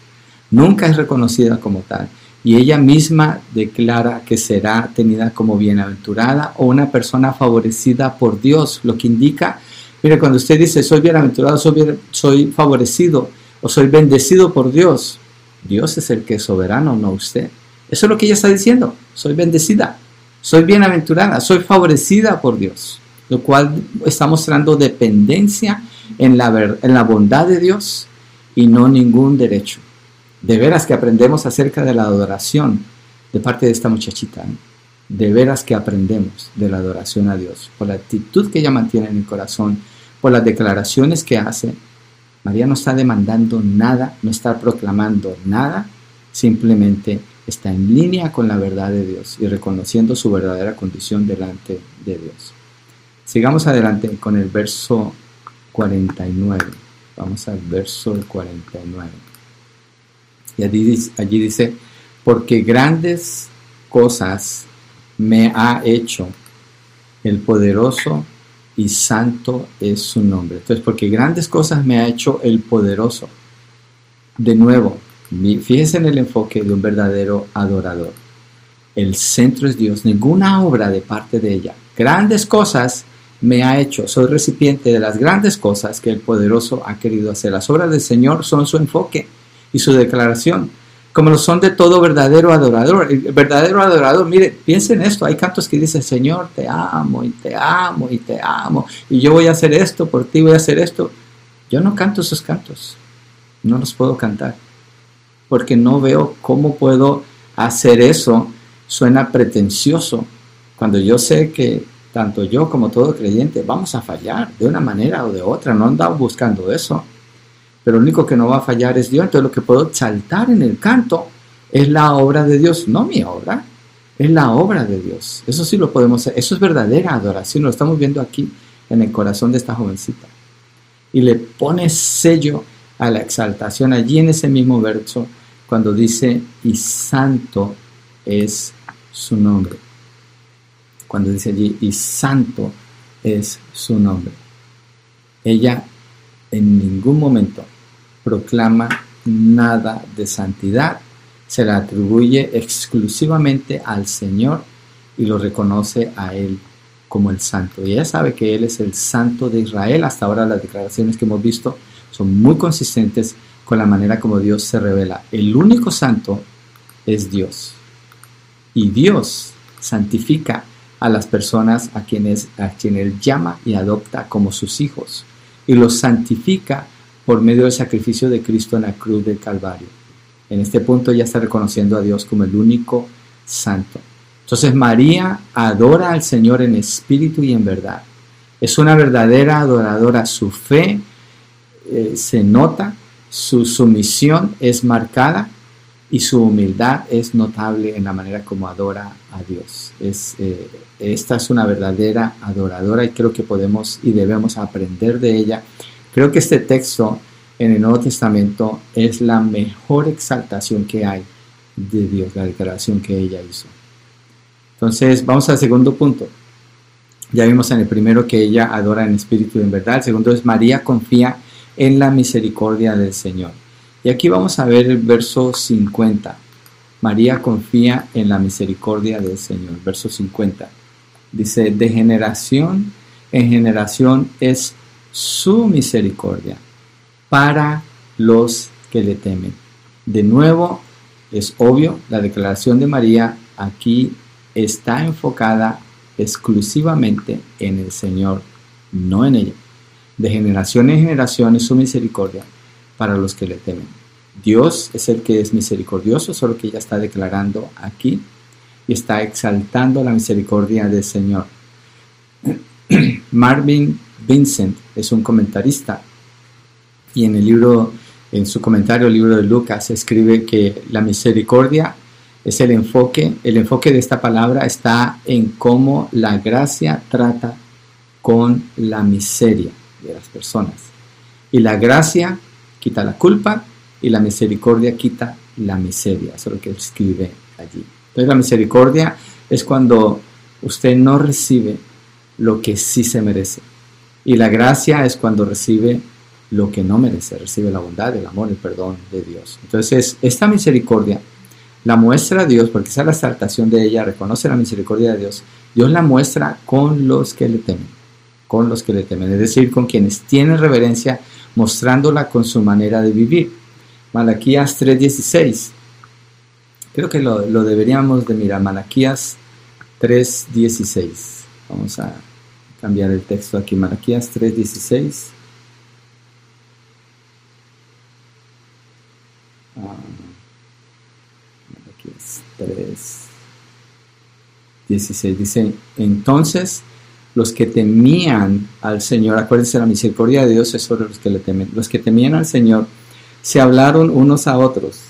nunca es reconocida como tal. Y ella misma declara que será tenida como bienaventurada o una persona favorecida por Dios, lo que indica, mire, cuando usted dice soy bienaventurado, soy, soy favorecido o soy bendecido por Dios, Dios es el que es soberano, no usted. Eso es lo que ella está diciendo, soy bendecida, soy bienaventurada, soy favorecida por Dios, lo cual está mostrando dependencia en la, en la bondad de Dios y no ningún derecho. De veras que aprendemos acerca de la adoración de parte de esta muchachita. ¿eh? De veras que aprendemos de la adoración a Dios. Por la actitud que ella mantiene en el corazón, por las declaraciones que hace. María no está demandando nada, no está proclamando nada, simplemente está en línea con la verdad de Dios y reconociendo su verdadera condición delante de Dios. Sigamos adelante con el verso 49. Vamos al verso 49. Y allí, allí dice, porque grandes cosas me ha hecho el poderoso y santo es su nombre. Entonces, porque grandes cosas me ha hecho el poderoso. De nuevo, fíjese en el enfoque de un verdadero adorador. El centro es Dios, ninguna obra de parte de ella. Grandes cosas me ha hecho. Soy recipiente de las grandes cosas que el poderoso ha querido hacer. Las obras del Señor son su enfoque y su declaración, como lo son de todo verdadero adorador. El verdadero adorador, mire, piensen en esto, hay cantos que dicen, Señor, te amo y te amo y te amo, y yo voy a hacer esto, por ti voy a hacer esto. Yo no canto esos cantos, no los puedo cantar, porque no veo cómo puedo hacer eso. Suena pretencioso, cuando yo sé que tanto yo como todo creyente vamos a fallar de una manera o de otra, no andamos buscando eso pero lo único que no va a fallar es Dios. Entonces lo que puedo saltar en el canto es la obra de Dios, no mi obra, es la obra de Dios. Eso sí lo podemos hacer, eso es verdadera adoración, lo estamos viendo aquí en el corazón de esta jovencita. Y le pone sello a la exaltación allí en ese mismo verso cuando dice, y santo es su nombre. Cuando dice allí, y santo es su nombre. Ella en ningún momento proclama nada de santidad, se la atribuye exclusivamente al Señor y lo reconoce a Él como el santo. Y ella sabe que Él es el santo de Israel. Hasta ahora las declaraciones que hemos visto son muy consistentes con la manera como Dios se revela. El único santo es Dios. Y Dios santifica a las personas a quienes, a quienes Él llama y adopta como sus hijos. Y los santifica por medio del sacrificio de Cristo en la cruz del Calvario. En este punto ya está reconociendo a Dios como el único santo. Entonces María adora al Señor en espíritu y en verdad. Es una verdadera adoradora. Su fe eh, se nota, su sumisión es marcada y su humildad es notable en la manera como adora a Dios. Eh, esta es una verdadera adoradora y creo que podemos y debemos aprender de ella. Creo que este texto en el Nuevo Testamento es la mejor exaltación que hay de Dios, la declaración que ella hizo. Entonces, vamos al segundo punto. Ya vimos en el primero que ella adora en espíritu y en verdad. El segundo es María confía en la misericordia del Señor. Y aquí vamos a ver el verso 50. María confía en la misericordia del Señor. Verso 50. Dice, de generación en generación es su misericordia para los que le temen. De nuevo, es obvio, la declaración de María aquí está enfocada exclusivamente en el Señor, no en ella. De generación en generación es su misericordia para los que le temen. Dios es el que es misericordioso, solo que ella está declarando aquí y está exaltando la misericordia del Señor. Marvin Vincent es un comentarista y en el libro, en su comentario, el libro de Lucas, escribe que la misericordia es el enfoque, el enfoque de esta palabra está en cómo la gracia trata con la miseria de las personas. Y la gracia quita la culpa y la misericordia quita la miseria. Eso es lo que escribe allí. Entonces la misericordia es cuando usted no recibe lo que sí se merece. Y la gracia es cuando recibe lo que no merece, recibe la bondad, el amor, el perdón de Dios. Entonces, esta misericordia la muestra Dios, porque esa es la exaltación de ella, reconoce la misericordia de Dios. Dios la muestra con los que le temen, con los que le temen, es decir, con quienes tienen reverencia, mostrándola con su manera de vivir. Malaquías 3:16. Creo que lo, deberíamos de mirar. Malaquías 3:16. Vamos a cambiar el texto aquí. Malaquías 3:16. aquí es 3, 16. Dice, entonces los que temían al Señor, acuérdense, la misericordia de Dios es sobre los que le temen, los que temían al Señor se hablaron unos a otros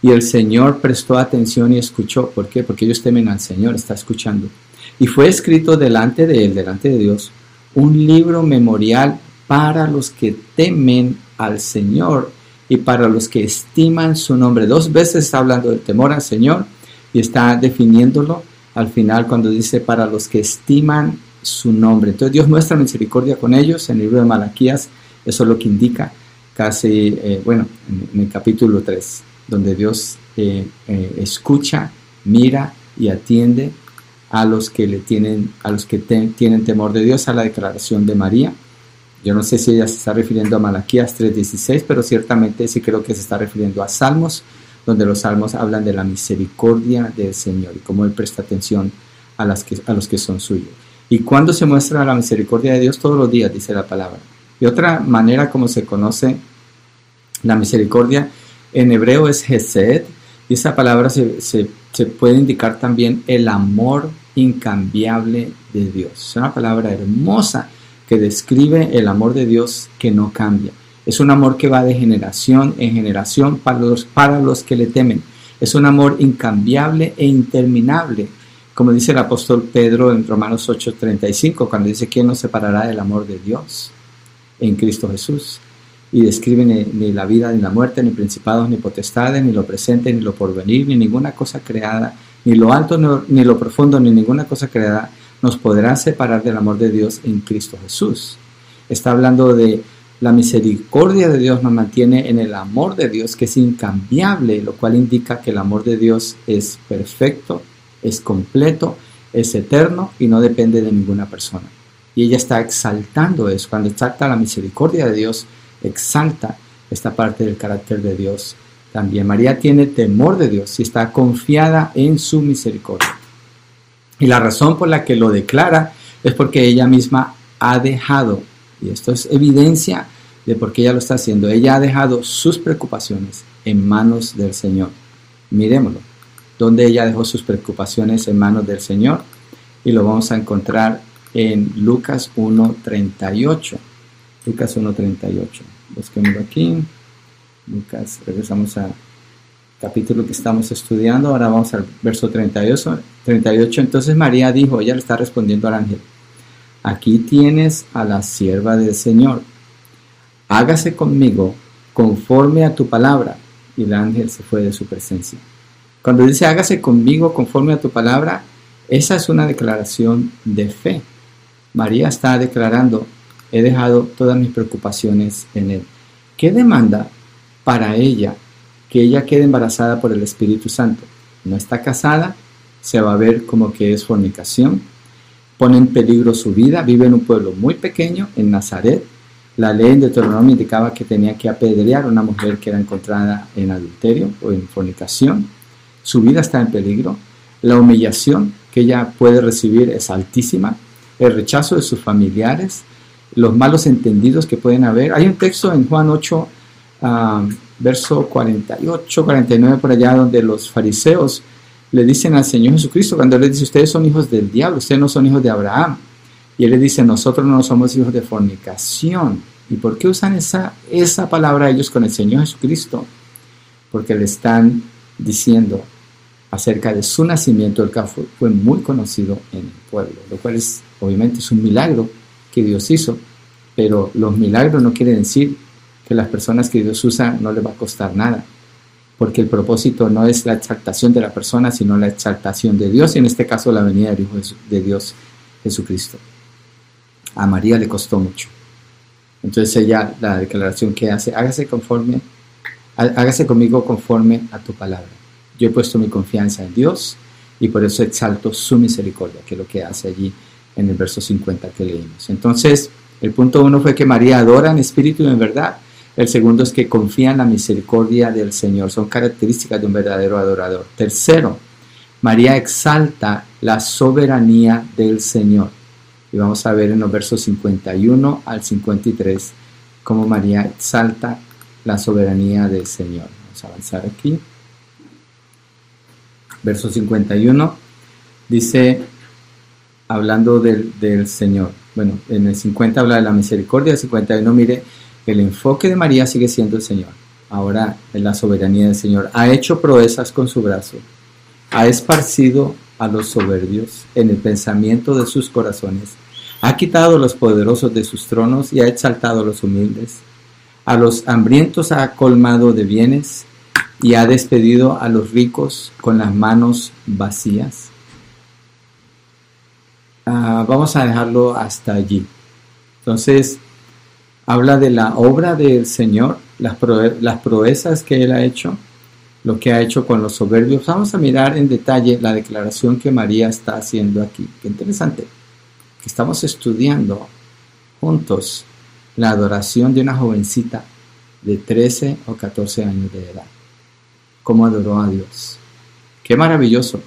y el Señor prestó atención y escuchó. ¿Por qué? Porque ellos temen al Señor, está escuchando. Y fue escrito delante de él, delante de Dios, un libro memorial para los que temen al Señor y para los que estiman su nombre. Dos veces está hablando del temor al Señor y está definiéndolo al final cuando dice para los que estiman su nombre. Entonces Dios muestra misericordia con ellos en el libro de Malaquías, eso es lo que indica casi, eh, bueno, en, el capítulo 3, donde Dios eh, eh, escucha, mira y atiende a los que le tienen, a los que tienen temor de Dios, a la declaración de María yo no sé si ella se está refiriendo a Malaquías 3:16, pero ciertamente sí creo que se está refiriendo a Salmos, donde los salmos hablan de la misericordia del Señor y cómo Él presta atención a, las que, a los que son suyos. ¿Y cuando se muestra la misericordia de Dios? Todos los días, dice la palabra. Y otra manera como se conoce la misericordia en hebreo es Hesed, y esa palabra se, se puede indicar también el amor incambiable de Dios. Es una palabra hermosa que describe el amor de Dios que no cambia. Es un amor que va de generación en generación para los, para los que le temen. Es un amor incambiable e interminable, como dice el apóstol Pedro en Romanos 8:35, cuando dice, ¿quién nos separará del amor de Dios en Cristo Jesús? Y describe ni, la vida, ni la muerte, ni principados, ni potestades, ni lo presente, ni lo porvenir, ni ninguna cosa creada, ni lo alto, ni lo profundo, ni ninguna cosa creada nos podrá separar del amor de Dios en Cristo Jesús. Está hablando de la misericordia de Dios nos mantiene en el amor de Dios que es incambiable, lo cual indica que el amor de Dios es perfecto, es completo es eterno y no depende de ninguna persona. Y ella está exaltando eso. Cuando exalta la misericordia de Dios, exalta esta parte del carácter de Dios también. María tiene temor de Dios y está confiada en su misericordia. Y la razón por la que lo declara es porque ella misma ha dejado, y esto es evidencia de por qué ella lo está haciendo, ella ha dejado sus preocupaciones en manos del Señor. Miremoslo, donde ella dejó sus preocupaciones en manos del Señor y lo vamos a encontrar en Lucas 1.38. Lucas 1.38. Busquémoslo aquí. Lucas, regresamos al capítulo que estamos estudiando. Ahora vamos al verso 38. 38. Entonces María dijo, ella le está respondiendo al ángel, aquí tienes a la sierva del Señor. Hágase conmigo conforme a tu palabra. Y el ángel se fue de su presencia. Cuando dice hágase conmigo conforme a tu palabra, esa es una declaración de fe. María está declarando, he dejado todas mis preocupaciones en Él. ¿Qué demanda para ella que ella quede embarazada por el Espíritu Santo? No está casada, se va a ver como que es fornicación, pone en peligro su vida, vive en un pueblo muy pequeño, en Nazaret. La ley en Deuteronomio indicaba que tenía que apedrear a una mujer que era encontrada en adulterio o en fornicación. Su vida está en peligro. La humillación que ella puede recibir es altísima. El rechazo de sus familiares, los malos entendidos que pueden haber. Hay un texto en Juan 8, ah, verso 48, 49 por allá, donde los fariseos le dicen al Señor Jesucristo, cuando les dice, ustedes son hijos del diablo, ustedes no son hijos de Abraham. Y Él les dice, nosotros no somos hijos de fornicación. ¿Y por qué usan esa, esa palabra ellos con el Señor Jesucristo? Porque le están diciendo acerca de su nacimiento, el cual fue muy conocido en el pueblo, lo cual es obviamente es un milagro que Dios hizo, pero los milagros no quieren decir que las personas que Dios usa no les va a costar nada, porque el propósito no es la exaltación de la persona, sino la exaltación de Dios, y en este caso la venida del Hijo de Dios Jesucristo. A María le costó mucho. Entonces ella, la declaración que hace, hágase conforme, hágase conmigo conforme a tu palabra. Yo he puesto mi confianza en Dios y por eso exalto su misericordia, que es lo que hace allí en el verso 50 que leímos. Entonces, el punto uno fue que María adora en espíritu y en verdad. El segundo es que confía en la misericordia del Señor. Son características de un verdadero adorador. Tercero, María exalta la soberanía del Señor. Y vamos a ver en los versos 51 al 53 cómo María exalta la soberanía del Señor. Vamos a avanzar aquí. Verso 51 dice, hablando del, del Señor. Bueno, en el 50 habla de la misericordia, el 51 mire el enfoque de María sigue siendo el Señor. Ahora en la soberanía del Señor. Ha hecho proezas con su brazo. Ha esparcido a los soberbios en el pensamiento de sus corazones. Ha quitado a los poderosos de sus tronos y ha exaltado a los humildes. A los hambrientos ha colmado de bienes y ha despedido a los ricos con las manos vacías. Ah, vamos a dejarlo hasta allí. Entonces, habla de la obra del Señor, las, proezas que Él ha hecho, lo que ha hecho con los soberbios. Vamos a mirar en detalle la declaración que María está haciendo aquí. Qué interesante, que estamos estudiando juntos la adoración de una jovencita de 13 o 14 años de edad. Cómo adoró a Dios. Qué maravilloso,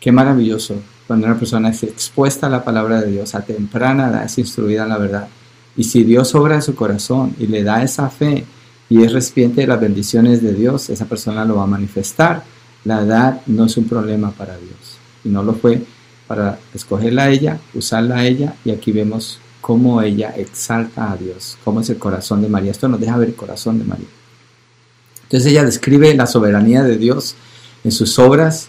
qué maravilloso cuando una persona es expuesta a la palabra de Dios, a temprana edad es instruida en la verdad y si Dios obra en su corazón y le da esa fe y es recipiente de las bendiciones de Dios, esa persona lo va a manifestar. La edad no es un problema para Dios. Y no lo fue para escogerla a ella, usarla a ella. Y aquí vemos cómo ella exalta a Dios, cómo es el corazón de María. Esto nos deja ver el corazón de María. Entonces ella describe la soberanía de Dios en sus obras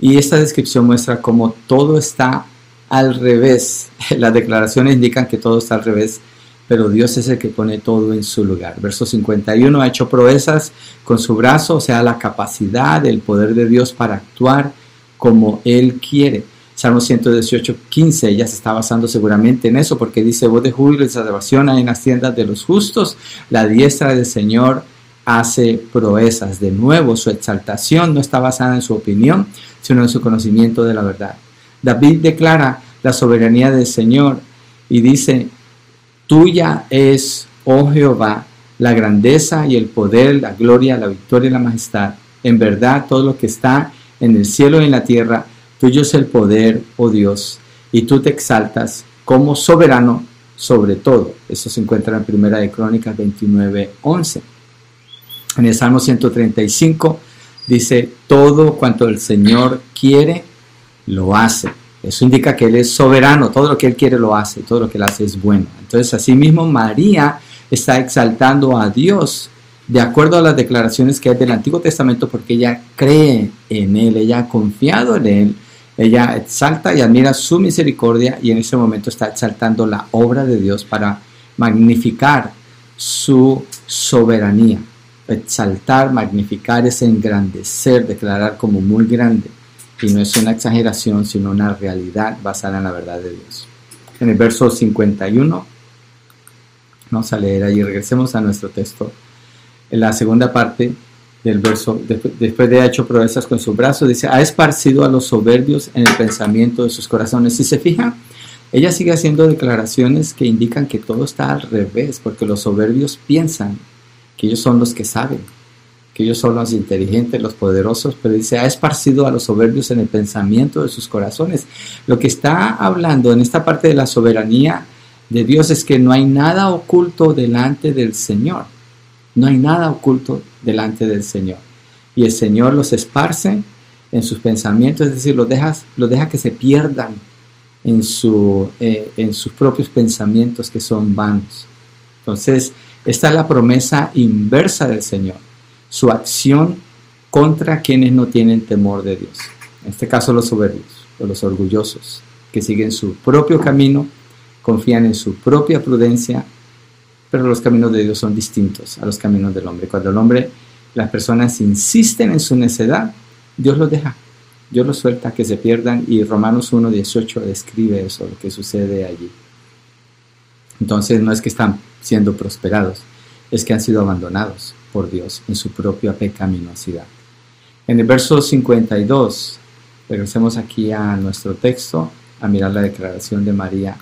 y esta descripción muestra cómo todo está al revés. Las declaraciones indican que todo está al revés pero Dios es el que pone todo en su lugar. Verso 51, ha hecho proezas con su brazo, o sea, la capacidad, el poder de Dios para actuar como Él quiere. Salmo 118, 15, ella se está basando seguramente en eso, porque dice, voz de júbilo y salvación hay en las tiendas de los justos, la diestra del Señor hace proezas. De nuevo, su exaltación no está basada en su opinión, sino en su conocimiento de la verdad. David declara la soberanía del Señor y dice, tuya es, oh Jehová, la grandeza y el poder, la gloria, la victoria y la majestad. En verdad, todo lo que está en el cielo y en la tierra, tuyo es el poder, oh Dios, y tú te exaltas como soberano sobre todo. Eso se encuentra en Primera de Crónicas 29, 11. En el Salmo 135 dice, todo cuanto el Señor quiere, lo hace. Eso indica que Él es soberano, todo lo que Él quiere lo hace, todo lo que Él hace es bueno. Entonces, asimismo, María está exaltando a Dios de acuerdo a las declaraciones que hay del Antiguo Testamento porque ella cree en Él, ella ha confiado en Él, ella exalta y admira su misericordia y en ese momento está exaltando la obra de Dios para magnificar su soberanía. Exaltar, magnificar es engrandecer, declarar como muy grande. Y no es una exageración, sino una realidad basada en la verdad de Dios. En el verso 51, vamos a leer ahí, regresemos a nuestro texto. En la segunda parte del verso, después de haber hecho proezas con su brazo, dice, ha esparcido a los soberbios en el pensamiento de sus corazones. Si se fija, ella sigue haciendo declaraciones que indican que todo está al revés, porque los soberbios piensan que ellos son los que saben, que ellos son los inteligentes, los poderosos, pero dice, ha esparcido a los soberbios en el pensamiento de sus corazones. Lo que está hablando en esta parte de la soberanía de Dios es que no hay nada oculto delante del Señor. No hay nada oculto delante del Señor. Y el Señor los esparce en sus pensamientos, es decir, los, deja, los deja que se pierdan en, su, eh, en sus propios pensamientos que son vanos. Entonces, esta es la promesa inversa del Señor, su acción contra quienes no tienen temor de Dios. En este caso los soberbios o los orgullosos, que siguen su propio camino, confían en su propia prudencia pero los caminos de Dios son distintos a los caminos del hombre. Cuando el hombre, las personas insisten en su necedad, Dios los deja, Dios los suelta que se pierdan y Romanos 1.18 describe eso, lo que sucede allí. Entonces no es que están siendo prosperados, es que han sido abandonados por Dios en su propia pecaminosidad. En el verso 52, regresemos aquí a nuestro texto, a mirar la declaración de María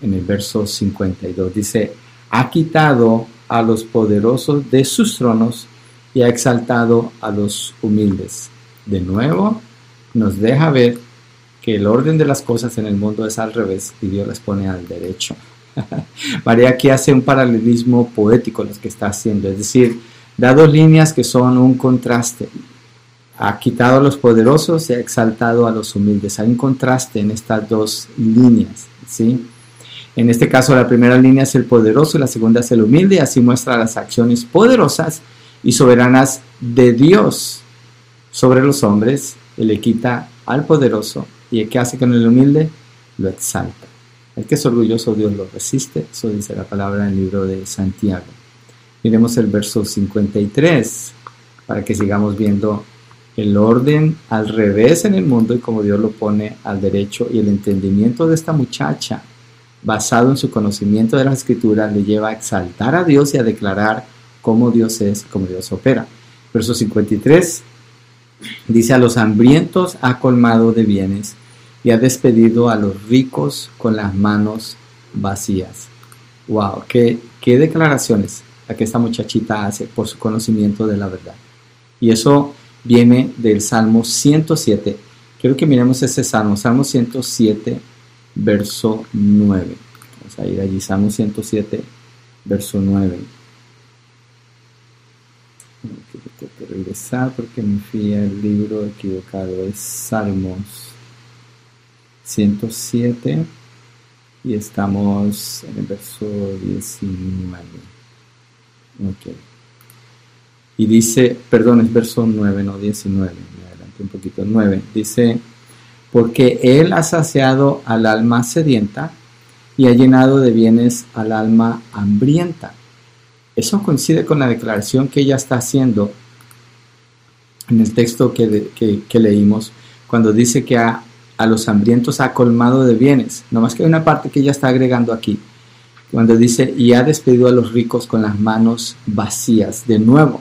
en el verso 52. Dice, ha quitado a los poderosos de sus tronos y ha exaltado a los humildes. De nuevo, nos deja ver que el orden de las cosas en el mundo es al revés y Dios las pone al derecho. María aquí hace un paralelismo poético lo que está haciendo, es decir, da dos líneas que son un contraste. Ha quitado a los poderosos y ha exaltado a los humildes. Hay un contraste en estas dos líneas, ¿sí? En este caso, la primera línea es el poderoso y la segunda es el humilde, y así muestra las acciones poderosas y soberanas de Dios sobre los hombres. Él le quita al poderoso y el que hace con el humilde lo exalta. El que es orgulloso, Dios lo resiste. Eso dice la palabra en el libro de Santiago. Miremos el verso 53 para que sigamos viendo el orden al revés en el mundo y como Dios lo pone al derecho y el entendimiento de esta muchacha basado en su conocimiento de la escritura, le lleva a exaltar a Dios y a declarar cómo Dios es, cómo Dios opera. Verso 53 dice, a los hambrientos ha colmado de bienes y ha despedido a los ricos con las manos vacías. ¡Wow! ¿Qué, qué declaraciones la que esta muchachita hace por su conocimiento de la verdad? Y eso viene del Salmo 107. Quiero que miremos ese Salmo, Salmo 107, verso 9. Vamos a ir allí, Salmo 107, verso 9. Tengo que regresar porque me fui al libro equivocado. Es Salmos 107 y estamos en el verso 19. Ok. Y dice, perdón, es verso 9, no 19, me adelanté un poquito, 9. Dice, porque Él ha saciado al alma sedienta y ha llenado de bienes al alma hambrienta. Eso coincide con la declaración que ella está haciendo en el texto que, leímos, cuando dice que a, a, los hambrientos ha colmado de bienes. No más que hay una parte que ella está agregando aquí, cuando dice, y ha despedido a los ricos con las manos vacías. De nuevo,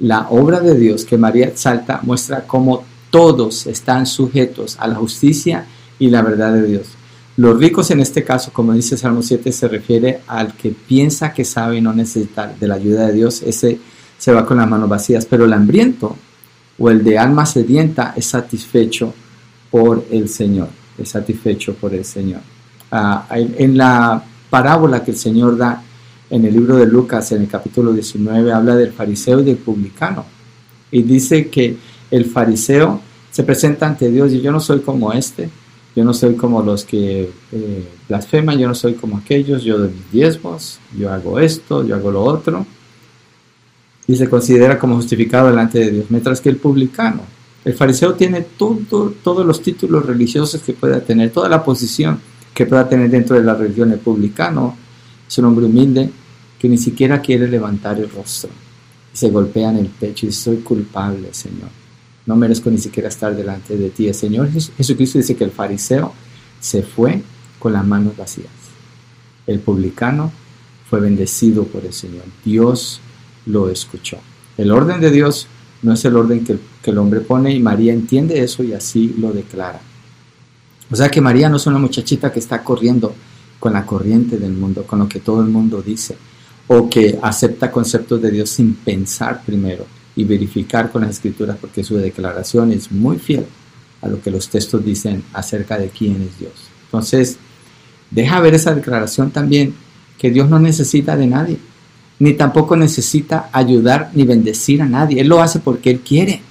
la obra de Dios que María exalta muestra cómo todos están sujetos a la justicia y la verdad de Dios. Los ricos en este caso, como dice Salmo 7, se refiere al que piensa que sabe y no necesita de la ayuda de Dios, ese se va con las manos vacías, pero el hambriento o el de alma sedienta es satisfecho por el Señor, es satisfecho por el Señor. Ah, en la parábola que el Señor da en el libro de Lucas, en el capítulo 19, habla del fariseo y del publicano. Y dice que el fariseo se presenta ante Dios y yo no soy como este, yo no soy como los que eh, blasfeman, yo no soy como aquellos, yo doy diezmos, yo hago esto, yo hago lo otro. Y se considera como justificado delante de Dios. Mientras que el publicano, el fariseo tiene todo, todos los títulos religiosos que pueda tener, toda la posición que pueda tener dentro de la religión. El publicano es un hombre humilde que ni siquiera quiere levantar el rostro. Se golpea en el pecho y soy culpable, Señor. No merezco ni siquiera estar delante de ti. Señor Jesucristo dice que el fariseo se fue con las manos vacías. El publicano fue bendecido por el Señor. Dios lo escuchó. El orden de Dios no es el orden que, el hombre pone y María entiende eso y así lo declara. O sea que María no es una muchachita que está corriendo con la corriente del mundo, con lo que todo el mundo dice, o que acepta conceptos de Dios sin pensar primero y verificar con las escrituras, porque su declaración es muy fiel a lo que los textos dicen acerca de quién es Dios. Entonces, deja ver esa declaración también, que Dios no necesita de nadie, ni tampoco necesita ayudar ni bendecir a nadie. Él lo hace porque Él quiere,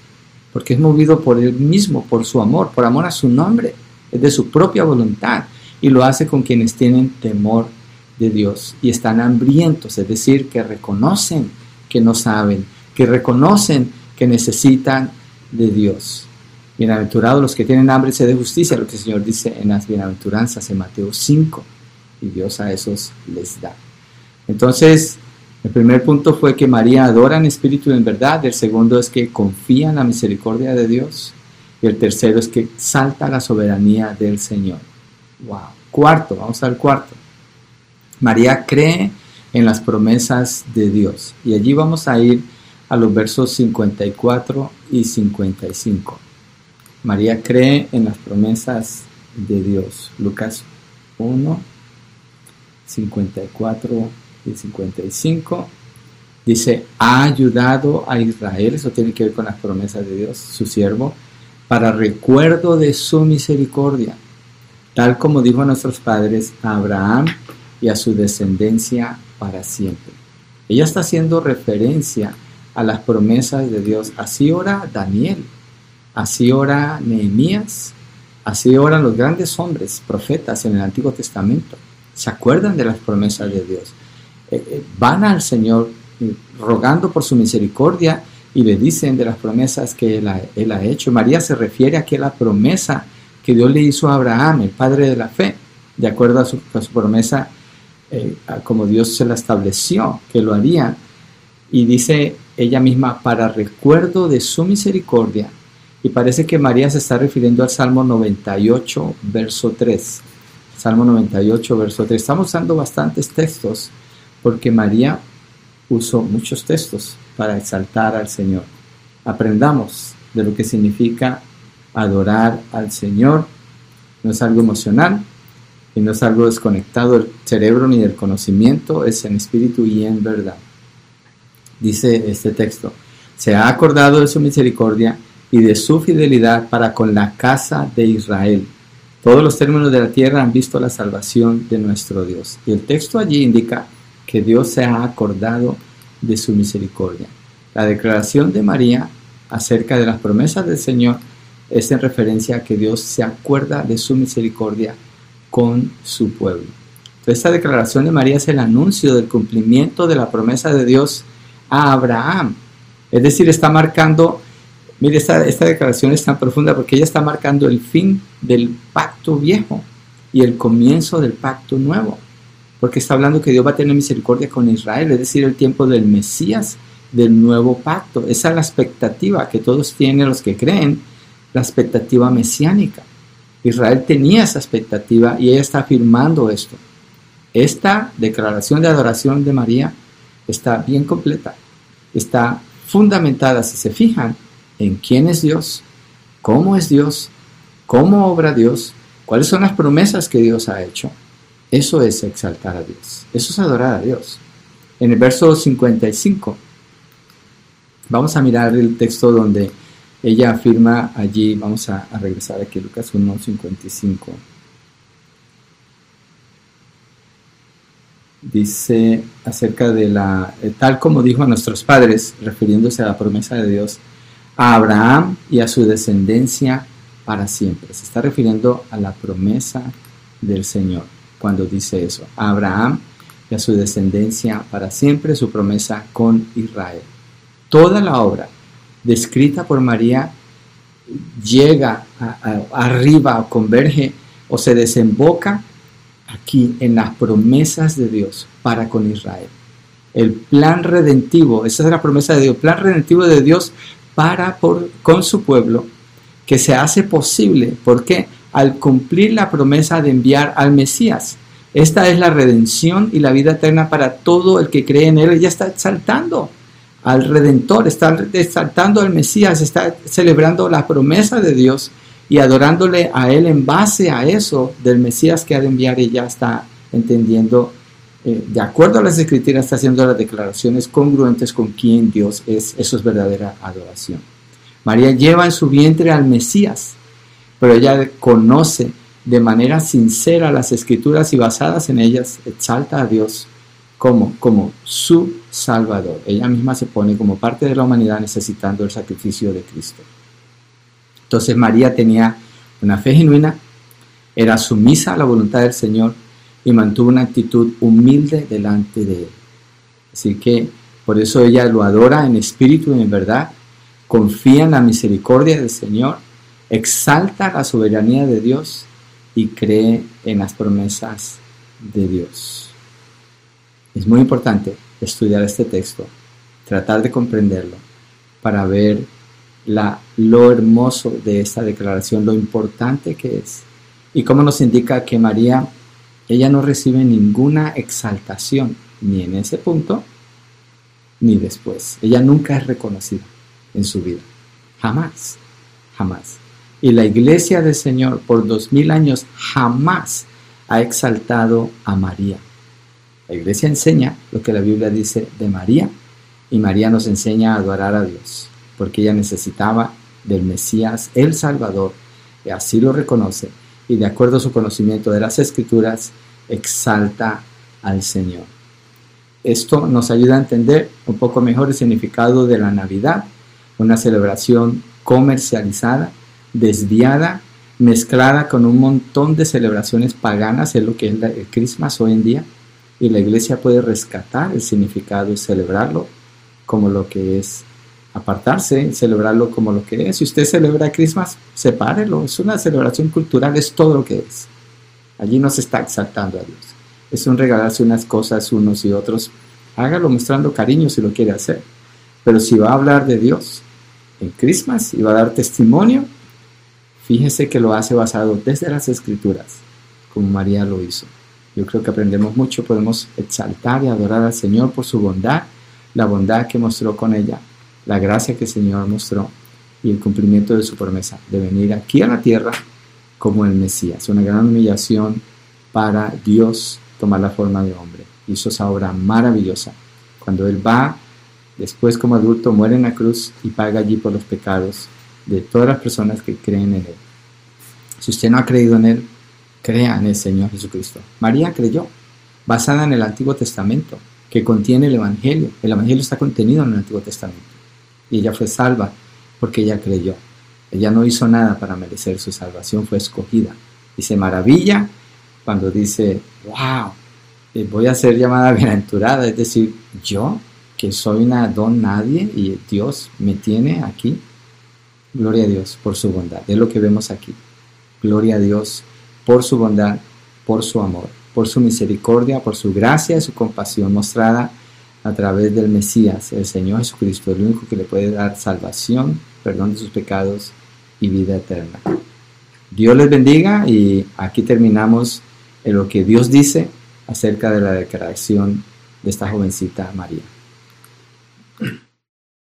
porque es movido por Él mismo, por su amor, por amor a su nombre es de su propia voluntad y lo hace con quienes tienen temor de Dios y están hambrientos, es decir, que reconocen que no saben, que reconocen que necesitan de Dios. Bienaventurados los que tienen hambre y sed de justicia, lo que el Señor dice en las bienaventuranzas en Mateo 5, y Dios a esos les da. Entonces, el primer punto fue que María adora en espíritu y en verdad, el segundo es que confía en la misericordia de Dios, y el tercero es que salta la soberanía del Señor. Wow. Cuarto, vamos al cuarto. María cree en las promesas de Dios. Y allí vamos a ir a los versos 54 y 55. María cree en las promesas de Dios. Lucas 1, 54 y 55. Dice, ha ayudado a Israel, eso tiene que ver con las promesas de Dios, su siervo, para recuerdo de su misericordia, tal como dijo a nuestros padres, a Abraham y a su descendencia para siempre. Ella está haciendo referencia a las promesas de Dios. Así ora Daniel, así ora Nehemías, así oran los grandes hombres, profetas en el Antiguo Testamento. Se acuerdan de las promesas de Dios. Eh, eh, van al Señor eh, rogando por su misericordia y le dicen de las promesas que él ha, hecho. María se refiere a la promesa que Dios le hizo a Abraham, el padre de la fe, de acuerdo a su, promesa, como Dios se la estableció, que lo haría. Y dice ella misma, para recuerdo de su misericordia. Y parece que María se está refiriendo al Salmo 98, verso 3. Salmo 98, verso 3. Estamos usando bastantes textos porque María usó muchos textos para exaltar al Señor. Aprendamos de lo que significa adorar al Señor. No es algo emocional y no es algo desconectado del cerebro ni del conocimiento, es en espíritu y en verdad. Dice este texto, se ha acordado de su misericordia y de su fidelidad para con la casa de Israel. Todos los términos de la tierra han visto la salvación de nuestro Dios. Y el texto allí indica que Dios se ha acordado de su misericordia. La declaración de María acerca de las promesas del Señor es en referencia a que Dios se acuerda de su misericordia con su pueblo. esta declaración de María es el anuncio del cumplimiento de la promesa de Dios a Abraham. Es decir, está marcando, mire, esta, esta declaración es tan profunda porque ella está marcando el fin del pacto viejo y el comienzo del pacto nuevo porque está hablando que Dios va a tener misericordia con Israel, es decir, el tiempo del Mesías, del nuevo pacto. Esa es la expectativa que todos tienen los que creen, la expectativa mesiánica. Israel tenía esa expectativa y ella está afirmando esto. Esta declaración de adoración de María está bien completa, está fundamentada, si se fijan, en quién es Dios, cómo es Dios, cómo obra Dios ¿Cuáles son las promesas que Dios ha hecho? Eso es exaltar a Dios. Eso es adorar a Dios. En el verso 55, vamos a mirar el texto donde ella afirma allí, vamos a, regresar aquí, Lucas 1, 55. Dice acerca de la, tal como dijo a nuestros padres, refiriéndose a la promesa de Dios, a Abraham y a su descendencia para siempre. Se está refiriendo a la promesa del Señor cuando dice eso. A Abraham y a su descendencia para siempre, su promesa con Israel. Toda la obra descrita por María llega arriba o converge o se desemboca aquí en las promesas de Dios para con Israel. El plan redentivo, esa es la promesa de Dios, el plan redentivo de Dios para con su pueblo que se hace posible. ¿Por qué? Al cumplir la promesa de enviar al Mesías. Esta es la redención y la vida eterna para todo el que cree en Él. Ella está exaltando al Redentor, está exaltando al Mesías, está celebrando la promesa de Dios y adorándole a Él en base a eso del Mesías que ha de enviar. Ella está entendiendo, eh, de acuerdo a las escrituras, está haciendo las declaraciones congruentes con quien Dios es. Eso es verdadera adoración. María lleva en su vientre al Mesías, pero ella conoce de manera sincera las escrituras y basadas en ellas, exalta a Dios como, como su Salvador. Ella misma se pone como parte de la humanidad necesitando el sacrificio de Cristo. Entonces María tenía una fe genuina, era sumisa a la voluntad del Señor y mantuvo una actitud humilde delante de Él. Así que por eso ella lo adora en espíritu y en verdad, confía en la misericordia del Señor, exalta la soberanía de Dios y cree en las promesas de Dios. Es muy importante estudiar este texto, tratar de comprenderlo para ver lo hermoso de esta declaración, lo importante que es y cómo nos indica que María, ella no recibe ninguna exaltación ni en ese punto ni después. Ella nunca es reconocida en su vida. Jamás, jamás. Y la iglesia del Señor por dos mil años jamás ha exaltado a María. La iglesia enseña lo que la Biblia dice de María y María nos enseña a adorar a Dios, porque ella necesitaba del Mesías, el Salvador, y así lo reconoce, y de acuerdo a su conocimiento de las Escrituras, exalta al Señor. Esto nos ayuda a entender un poco mejor el significado de la Navidad, una celebración comercializada desviada, mezclada con un montón de celebraciones paganas, es lo que es el Christmas hoy en día, y la iglesia puede rescatar el significado y celebrarlo como lo que es, apartarse celebrarlo como lo que es. Si usted celebra Christmas, sepárelo, es una celebración cultural, es todo lo que es. Allí no se está exaltando a Dios. Es un regalarse unas cosas unos y otros. Hágalo mostrando cariño si lo quiere hacer. Pero si va a hablar de Dios en Christmas y va a dar testimonio, Fíjese que lo hace basado desde las escrituras, como María lo hizo. Yo creo que aprendemos mucho, podemos exaltar y adorar al Señor por su bondad, la bondad que mostró con ella, la gracia que el Señor mostró y el cumplimiento de su promesa de venir aquí a la tierra como el Mesías. Una gran humillación para Dios tomar la forma de hombre. Hizo esa obra maravillosa. Cuando Él va, después como adulto, muere en la cruz y paga allí por los pecados de todas las personas que creen en Él. Si usted no ha creído en Él, crea en el Señor Jesucristo. María creyó, basada en el Antiguo Testamento, que contiene el Evangelio. El Evangelio está contenido en el Antiguo Testamento. Y ella fue salva porque ella creyó. Ella no hizo nada para merecer su salvación, fue escogida. Y se maravilla cuando dice, wow, eh, voy a ser llamada bienaventurada, es decir, yo que soy una don nadie y Dios me tiene aquí Gloria a Dios por su bondad. Es lo que vemos aquí. Gloria a Dios por su bondad, por su amor, por su misericordia, por su gracia y su compasión mostrada a través del Mesías, el Señor Jesucristo, el único que le puede dar salvación, perdón de sus pecados y vida eterna. Dios les bendiga y aquí terminamos en lo que Dios dice acerca de la declaración de esta jovencita María.